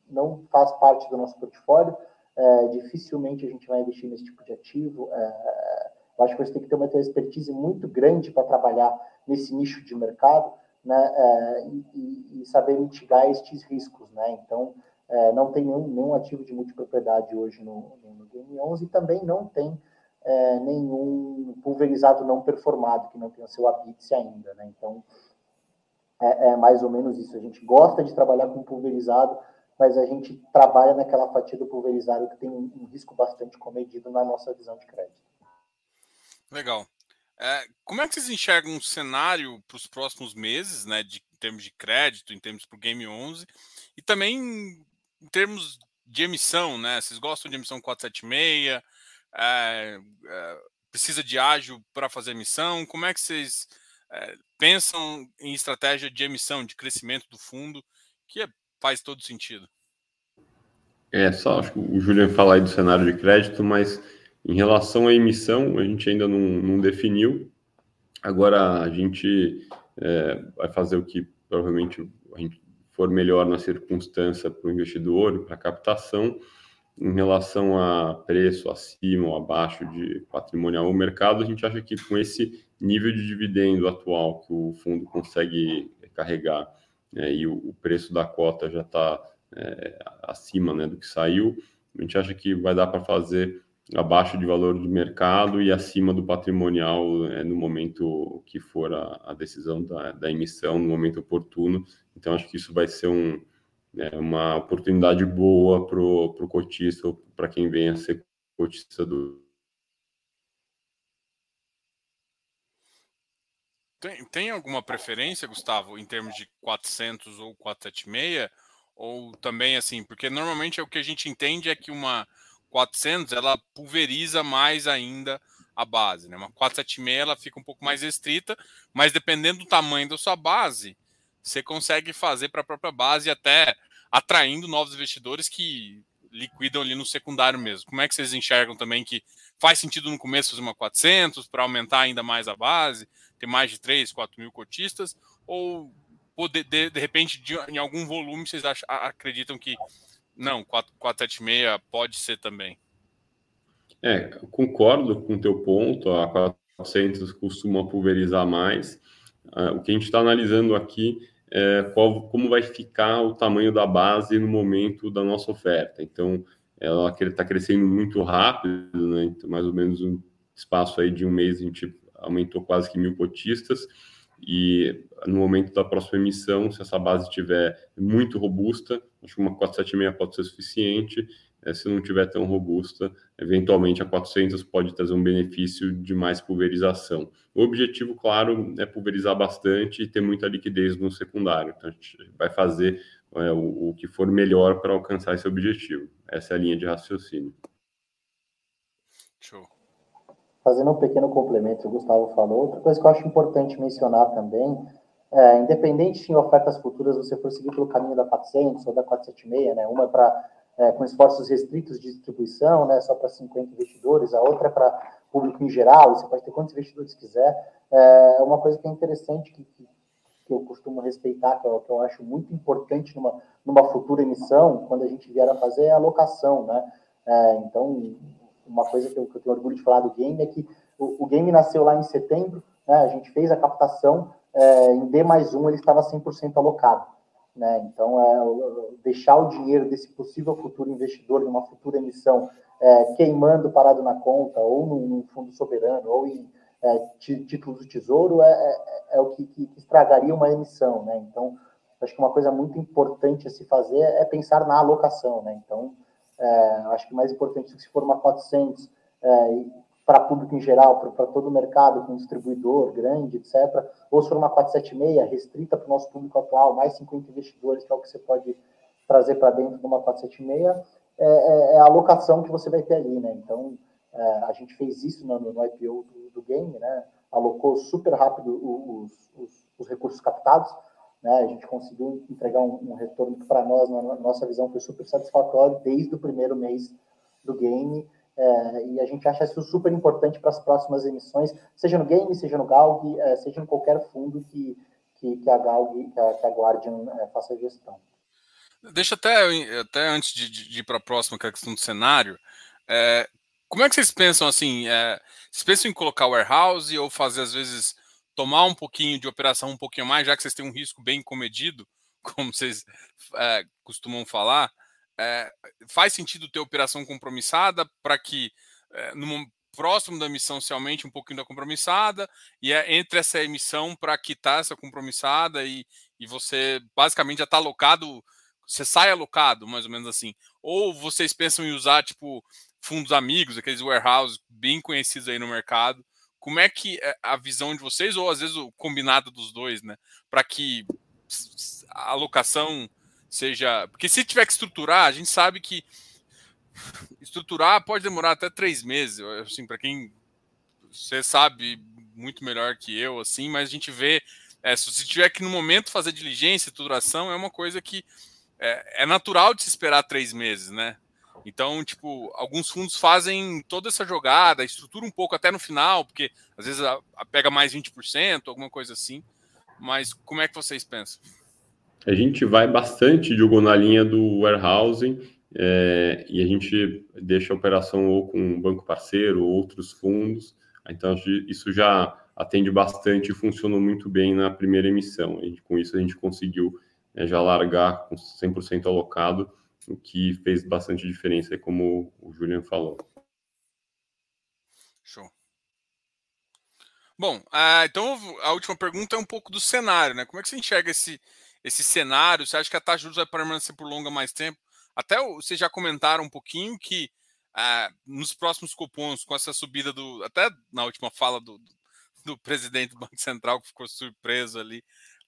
[SPEAKER 3] não faz parte do nosso portfólio, é, dificilmente a gente vai investir nesse tipo de ativo. É, eu acho que você tem que ter uma expertise muito grande para trabalhar nesse nicho de mercado, né? E, e, saber mitigar estes riscos, né? Então, é, não tem nenhum, nenhum ativo de multipropriedade hoje no, no, Game 11 e também não tem é, nenhum pulverizado não performado, que não tem o seu ABITS ainda, né? Então, é, é, mais ou menos isso. A gente gosta de trabalhar com pulverizado, mas a gente trabalha naquela fatia do pulverizado que tem um, um risco bastante comedido na nossa visão de crédito.
[SPEAKER 1] Legal. É, como é que vocês enxergam um cenário para os próximos meses, né, de, em termos de crédito, em termos para o Game 11, e também em termos de emissão, né? Vocês gostam de emissão 476? É, é, precisa de ágil para fazer emissão? Como é que vocês é, pensam em estratégia de emissão, de crescimento do fundo, que é, faz todo sentido?
[SPEAKER 2] É, só acho que o Julian falar aí do cenário de crédito, mas em relação à emissão, a gente ainda não, não definiu. Agora a gente é, vai fazer o que provavelmente a gente for melhor na circunstância para o investidor, para a captação, em relação a preço acima ou abaixo de patrimonial ou mercado, a gente acha que com esse nível de dividendo atual que o fundo consegue carregar né, e o, o, preço da cota já está é, acima né, do que saiu, a gente acha que vai dar para fazer abaixo de valor de mercado e acima do patrimonial é, no momento que for a, a decisão da, da, emissão, no momento oportuno. Então, acho que isso vai ser um, é, uma oportunidade boa para o cotista, para quem venha a ser cotista do.
[SPEAKER 1] Tem, tem alguma preferência, Gustavo, em termos de 400 ou 476? Ou também assim, porque normalmente é o que a gente entende é que uma 400 ela pulveriza mais ainda a base, né? Uma 476 ela fica um pouco mais restrita, mas dependendo do tamanho da sua base, você consegue fazer para a própria base até atraindo novos investidores que liquidam ali no secundário mesmo. Como é que vocês enxergam também que faz sentido no começo fazer uma 400 para aumentar ainda mais a base, ter mais de 3, 4 mil cotistas, ou de, de, de repente de, em algum volume vocês acham, acreditam que não, 476 pode ser também.
[SPEAKER 2] É, concordo com o teu ponto, a 400 costuma pulverizar mais. Uh, o que a gente está analisando aqui é qual, como vai ficar o tamanho da base no momento da nossa oferta. Então, ela está crescendo muito rápido, né? então, mais ou menos um espaço aí de um mês a gente aumentou quase que mil cotistas e no momento da próxima emissão, se essa base estiver muito robusta, acho que uma 476 pode ser suficiente. É, se não estiver tão robusta, eventualmente a 400 pode trazer um benefício de mais pulverização. O objetivo, claro, é pulverizar bastante e ter muita liquidez no secundário. Então, a gente vai fazer é, o, o que for melhor para alcançar esse objetivo. Essa é a linha de raciocínio.
[SPEAKER 3] Show fazendo um pequeno complemento, o Gustavo falou, outra coisa que eu acho importante mencionar também, é, independente se em ofertas futuras você for seguir pelo caminho da 400 ou da 476, né, uma é para é, com esforços restritos de distribuição, né, só para 50 investidores, a outra é para público em geral, você pode ter quantos investidores quiser, é uma coisa que é interessante, que, que, que eu costumo respeitar, que eu, que eu acho muito importante numa, numa futura emissão, quando a gente vier a fazer, é a alocação, né, é, então, uma coisa que eu, que eu, tenho orgulho de falar do game é que o, o game nasceu lá em setembro, né, a gente fez a captação, é, em D mais um ele estava 100% alocado. Né, então, é, deixar o dinheiro desse possível futuro investidor em uma futura emissão é, queimando parado na conta, ou num, fundo soberano, ou em é, títulos do tesouro, é, é, é o que, que, estragaria uma emissão. Né? Então, acho que uma coisa muito importante a se fazer é pensar na alocação. Né? Então, é, acho que mais importante do que se for uma 400, é, para público em geral, para todo o mercado, com distribuidor grande, etc. Ou se for uma 476 restrita para o nosso público atual, mais 50 investidores, que é o que você pode trazer para dentro de uma 476, é, é, é, a alocação que você vai ter ali, né? Então, é, a gente fez isso no, no IPO do, do, game, né? Alocou super rápido os, os, os recursos captados, né? A gente conseguiu entregar um, um retorno que, para nós, na nossa visão, foi super satisfatório desde o primeiro mês do game. É, e a gente acha isso super importante para as próximas emissões, seja no game, seja no Galg, é, seja em qualquer fundo que, que, que a Galg, que a, que a Guardian é, faça gestão.
[SPEAKER 1] Deixa até, até antes de, de ir para a próxima, que é a questão do cenário, é, como é que vocês pensam assim? É, vocês pensam em colocar warehouse ou fazer, às vezes, tomar um pouquinho de operação um pouquinho mais, já que vocês têm um risco bem comedido, como vocês é, costumam falar? É, faz sentido ter operação compromissada para que é, no próximo da emissão se aumente um pouquinho da compromissada e é entre essa emissão para quitar essa compromissada e, e você basicamente já está alocado você sai alocado, mais ou menos assim. Ou vocês pensam em usar, tipo, fundos amigos, aqueles warehouses bem conhecidos aí no mercado. Como é que é a visão de vocês, ou às vezes o combinado dos dois, né? Para que a alocação seja. Porque se tiver que estruturar, a gente sabe que estruturar pode demorar até três meses. Assim, para quem você sabe muito melhor que eu, assim, mas a gente vê. É, se tiver que no momento fazer diligência, estruturação, é uma coisa que é, é natural de se esperar três meses, né? Então, tipo, alguns fundos fazem toda essa jogada, estrutura um pouco até no final, porque às vezes a, a pega mais 20%, alguma coisa assim. Mas como é que vocês pensam?
[SPEAKER 2] A gente vai bastante, Diogo, na linha do warehousing é, e a gente deixa a operação ou com um banco parceiro ou outros fundos. Então, isso já atende bastante e funcionou muito bem na primeira emissão. E com isso a gente conseguiu é, já largar com 100% alocado, o que fez bastante diferença, como o Julian falou.
[SPEAKER 1] Show. Bom, uh, então a última pergunta é um pouco do cenário, né? Como é que você enxerga esse, esse cenário? Você acha que a taxa de juros vai permanecer por longa mais tempo? Até vocês já comentaram um pouquinho que uh, nos próximos cupons, com essa subida do. Até na última fala do, do presidente do Banco Central, que ficou surpreso ali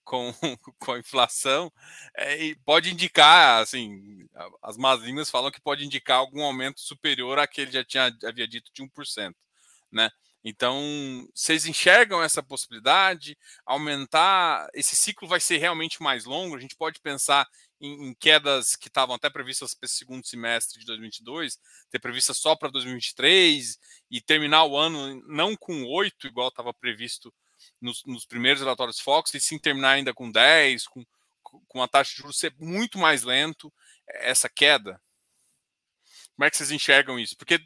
[SPEAKER 1] com, com a inflação, é, e pode indicar, assim, as más línguas falam que pode indicar algum aumento superior àquele que já tinha, havia dito de 1%, né? Então, vocês enxergam essa possibilidade? Aumentar, esse ciclo vai ser realmente mais longo? A gente pode pensar em, em quedas que estavam até previstas para esse segundo semestre de 2022, ter previstas só para 2023 e terminar o ano não com 8, igual estava previsto nos, nos primeiros relatórios Fox, e sim terminar ainda com 10, com, com a taxa de juros ser muito mais lento, essa queda? Como é que vocês enxergam isso? Porque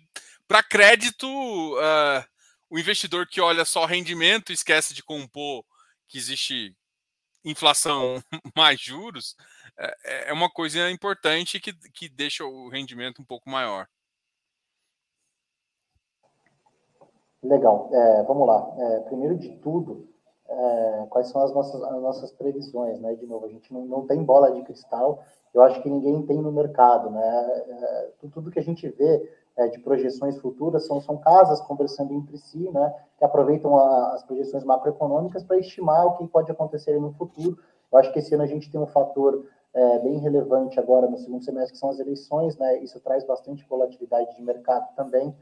[SPEAKER 1] para crédito, uh, o investidor que olha só rendimento esquece de compor que existe inflação mais juros, é, é uma coisa importante que, que deixa o rendimento um pouco maior.
[SPEAKER 3] Legal, é, vamos lá. É, primeiro de tudo, é, quais são as nossas, as nossas previsões, né? De novo, a gente não, não tem bola de cristal, eu acho que ninguém tem no mercado, né? É, tudo que a gente vê é, de projeções futuras são, são casas conversando entre si, né? Que aproveitam a, as projeções macroeconômicas para estimar o que pode acontecer no futuro. Eu acho que esse ano a gente tem um fator é, bem relevante agora no segundo semestre, que são as eleições, né? Isso traz bastante volatilidade de mercado também.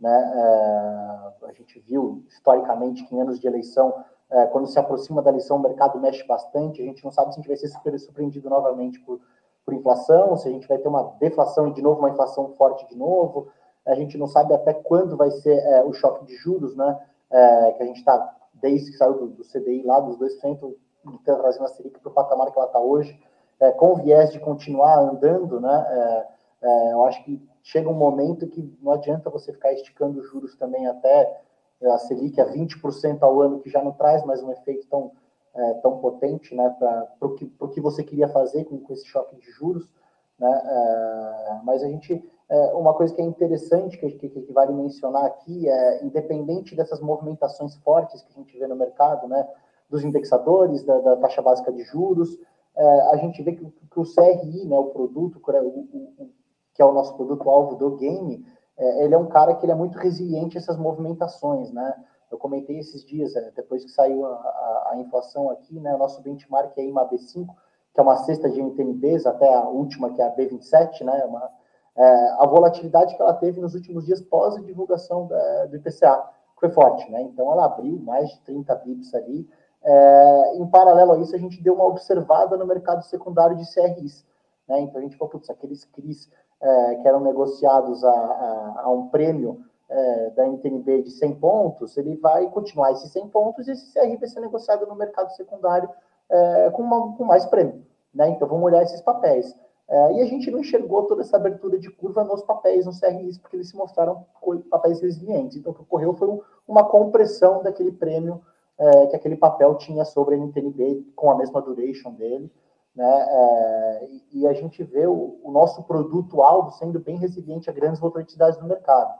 [SPEAKER 3] Né? É, a gente viu historicamente que em anos de eleição, é, quando se aproxima da eleição, o mercado mexe bastante. A gente não sabe se a gente vai ser surpreendido novamente por, por inflação, se a gente vai ter uma deflação e de novo uma inflação forte de novo. A gente não sabe até quando vai ser é, o choque de juros, né? É, que a gente está, desde que saiu do, do, CDI lá, dos 2%, está trazendo a Selic para o patamar que ela está hoje, é, com o viés de continuar andando, né? É, eu acho que chega um momento que não adianta você ficar esticando os juros também até é, a Selic a 20% ao ano, que já não traz mais um efeito tão, é, tão potente né, para o que, que você queria fazer com, com esse choque de juros. Né, é, mas a gente, é, uma coisa que é interessante, que, que, que, vale mencionar aqui, é, independente dessas movimentações fortes que a gente vê no mercado, né, dos indexadores, da, da taxa básica de juros, é, a gente vê que, que, o CRI, né, o produto, o, o, que é o nosso produto-alvo do game, é, ele é um cara que ele é muito resiliente a essas movimentações, né? Eu comentei esses dias, é, depois que saiu a, a, a inflação aqui, né? O nosso benchmark é IMA B5, que é uma cesta de NTNBs, até a última, que é a B27, né? Uma, é, a volatilidade que ela teve nos últimos dias pós a divulgação da, do IPCA foi forte, né? Então ela abriu mais de 30 bips ali. É, em paralelo a isso, a gente deu uma observada no mercado secundário de CRIs. Né? Então a gente falou, putz, aqueles CRIs é, que eram negociados a, a, a um prêmio é, da NTNB de 100 pontos, ele vai continuar esses 100 pontos e esse CRI vai ser negociado no mercado secundário é, com, uma, com, mais prêmio. Né? Então vamos olhar esses papéis. É, e a gente não enxergou toda essa abertura de curva nos papéis, nos CRIs, porque eles se mostraram papéis resilientes. Então, o que ocorreu foi um, uma compressão daquele prêmio é, que aquele papel tinha sobre a NTNB, com a mesma duration dele. Né? É, e a gente vê o, o nosso produto-alvo sendo bem resiliente a grandes volatilidades do mercado.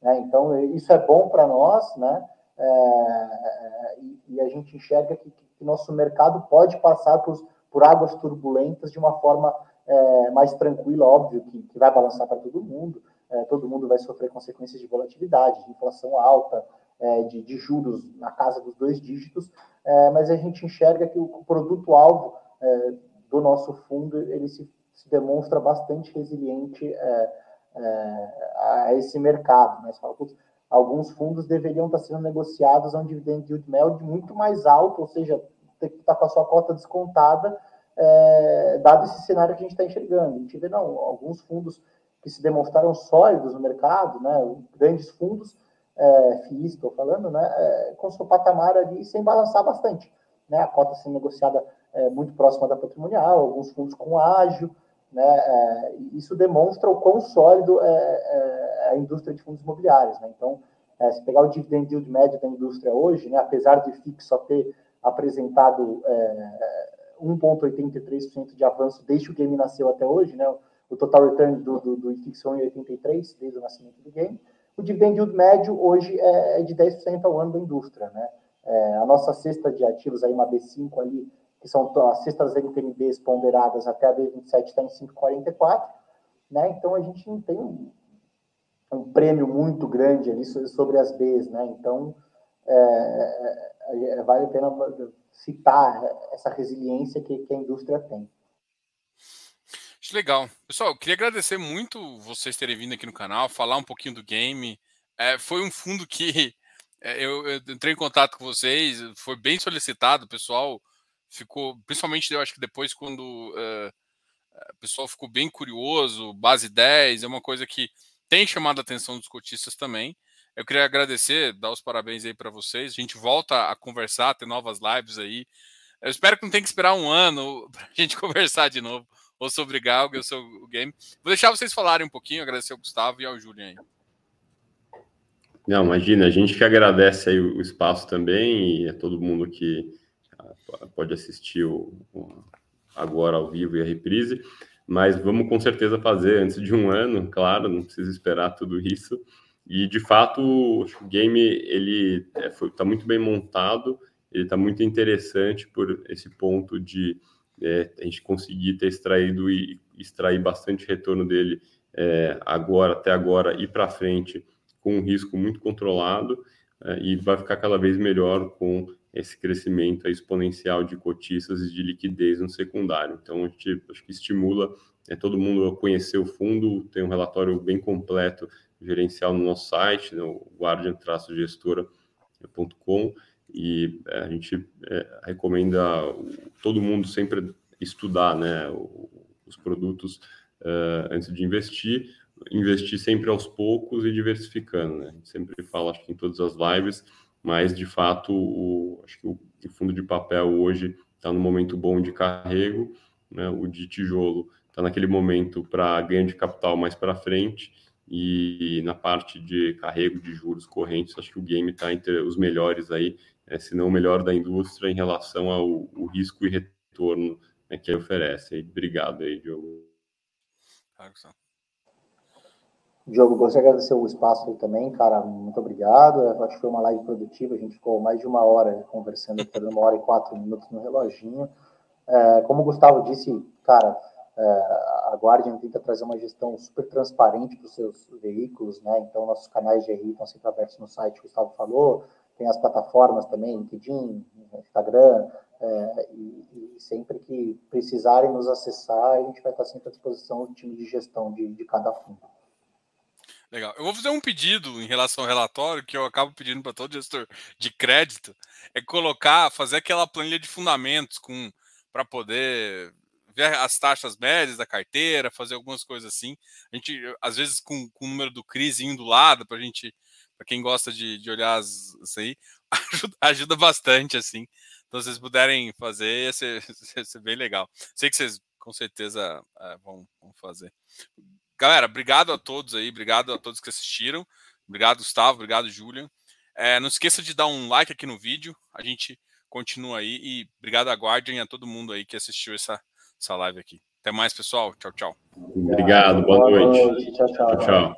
[SPEAKER 3] Né? Então, isso é bom para nós, né? É, e, e, a gente enxerga que, que, nosso mercado pode passar por, por águas turbulentas de uma forma é, mais tranquila, óbvio que, que vai balançar para todo mundo, é, todo mundo vai sofrer consequências de volatilidade, de inflação alta, é, de, de, juros na casa dos dois dígitos, é, mas a gente enxerga que o, o produto-alvo é, do nosso fundo ele se, se demonstra bastante resiliente é, a esse mercado. Né? Fala, alguns fundos deveriam estar sendo negociados a um dividend yield de muito mais alto, ou seja, ter que estar com a sua cota descontada, é, dado esse cenário que a gente está enxergando. A gente vê, não, alguns fundos que se demonstraram sólidos no mercado, né, grandes fundos, é, FIIs, estou falando, né, é, com seu patamar ali sem balançar bastante. Né, a cota sendo negociada é, muito próxima da patrimonial, alguns fundos com ágil, né, é, isso demonstra o quão sólido é, é a indústria de fundos imobiliários. Né? Então, é, se pegar o dividend yield médio da indústria hoje, né, apesar de FIX só ter apresentado 1,83% de avanço desde que o game nasceu até hoje, né? O total return do, do, do IFIX foi 83 desde o nascimento do game. O dividend yield médio hoje é, é de 10% ao ano da indústria, né? É, a nossa cesta de ativos aí, uma B5 ali, que são as cestas NTNBs ponderadas até a B27 está em 5,44, né? Então a gente não tem um, um, prêmio muito grande ali sobre as Bs, né? Então é, é, é vale a pena citar essa resiliência que, que a indústria tem.
[SPEAKER 1] Legal. Pessoal, eu queria agradecer muito vocês terem vindo aqui no canal, falar um pouquinho do game. É, foi um fundo que é, eu, eu, entrei em contato com vocês, foi bem solicitado, o pessoal ficou, principalmente eu acho que depois quando uh, o pessoal ficou bem curioso, base 10, é uma coisa que tem chamado a atenção dos cotistas também. Eu queria agradecer, dar os parabéns aí para vocês. A gente volta a conversar, ter novas lives aí. Eu espero que não tenha que esperar um ano para a gente conversar de novo, ou sobre Galg, ou sobre o game. Vou deixar vocês falarem um pouquinho, agradecer ao Gustavo e ao Julian aí.
[SPEAKER 2] Não, imagina, a gente que agradece aí o espaço também e a todo mundo que pode assistir o, o, agora ao vivo e a reprise, mas vamos com certeza fazer antes de um ano, claro, não precisa esperar tudo isso. E de fato, o game ele está é, tá muito bem montado, ele está muito interessante por esse ponto de é, a gente conseguir ter extraído e extrair bastante retorno dele é, agora, até agora e para frente, com um risco muito controlado é, e vai ficar cada vez melhor com esse crescimento exponencial de cotistas e de liquidez no secundário. Então, a gente acho que estimula é, todo mundo a conhecer o fundo, tem um relatório bem completo gerencial no nosso site, no né, guardian-gestora.com, e é, a gente é, recomenda todo mundo sempre estudar né, os produtos uh, antes de investir, investir sempre aos poucos e diversificando. Né? A gente sempre fala, acho que em todas as lives, mas de fato, o, acho que o, o fundo de papel hoje está no momento bom de carrego, né? o de tijolo está naquele momento para ganho de capital mais para frente, e na parte de carrego de juros correntes, acho que o game está entre os melhores aí, é, se não o melhor da indústria em relação ao, ao risco e retorno né, que ele oferece. Obrigado aí, Diogo.
[SPEAKER 3] Diogo, gostaria de agradecer o espaço aí também, cara, muito obrigado. Eu acho que foi uma live produtiva, a gente ficou mais de uma hora conversando, uma hora e quatro minutos no reloginho. É, como o Gustavo disse, cara, É, a Guardian tenta trazer uma gestão super transparente para os seus veículos, né? Então, nossos canais de RI estão sempre abertos no site, o Gustavo falou, tem as plataformas também, LinkedIn, Instagram, é, e, e, sempre que precisarem nos acessar, a gente vai estar sempre à disposição do time de gestão de, de cada fundo.
[SPEAKER 1] Legal. Eu vou fazer um pedido em relação ao relatório que eu acabo pedindo para todo gestor de crédito, é colocar, fazer aquela planilha de fundamentos com para poder ver as taxas médias da carteira, fazer algumas coisas assim. A gente, às vezes, com, com o número do CRIS indo do lado, para gente, para quem gosta de, de olhar as, isso aí, ajuda, ajuda, bastante, assim. Então, se vocês puderem fazer, ia ser, ia ser bem legal. Sei que vocês, com certeza, é, vão, vão fazer. Galera, obrigado a todos aí, obrigado a todos que assistiram. Obrigado, Gustavo, obrigado, Julian. É, não esqueça de dar um like aqui no vídeo. A gente continua aí e obrigado a Guardian e a todo mundo aí que assistiu essa, essa live aqui. Até mais, pessoal. Tchau, tchau.
[SPEAKER 2] Obrigado, boa, boa noite. noite. Tchau, tchau. tchau, tchau.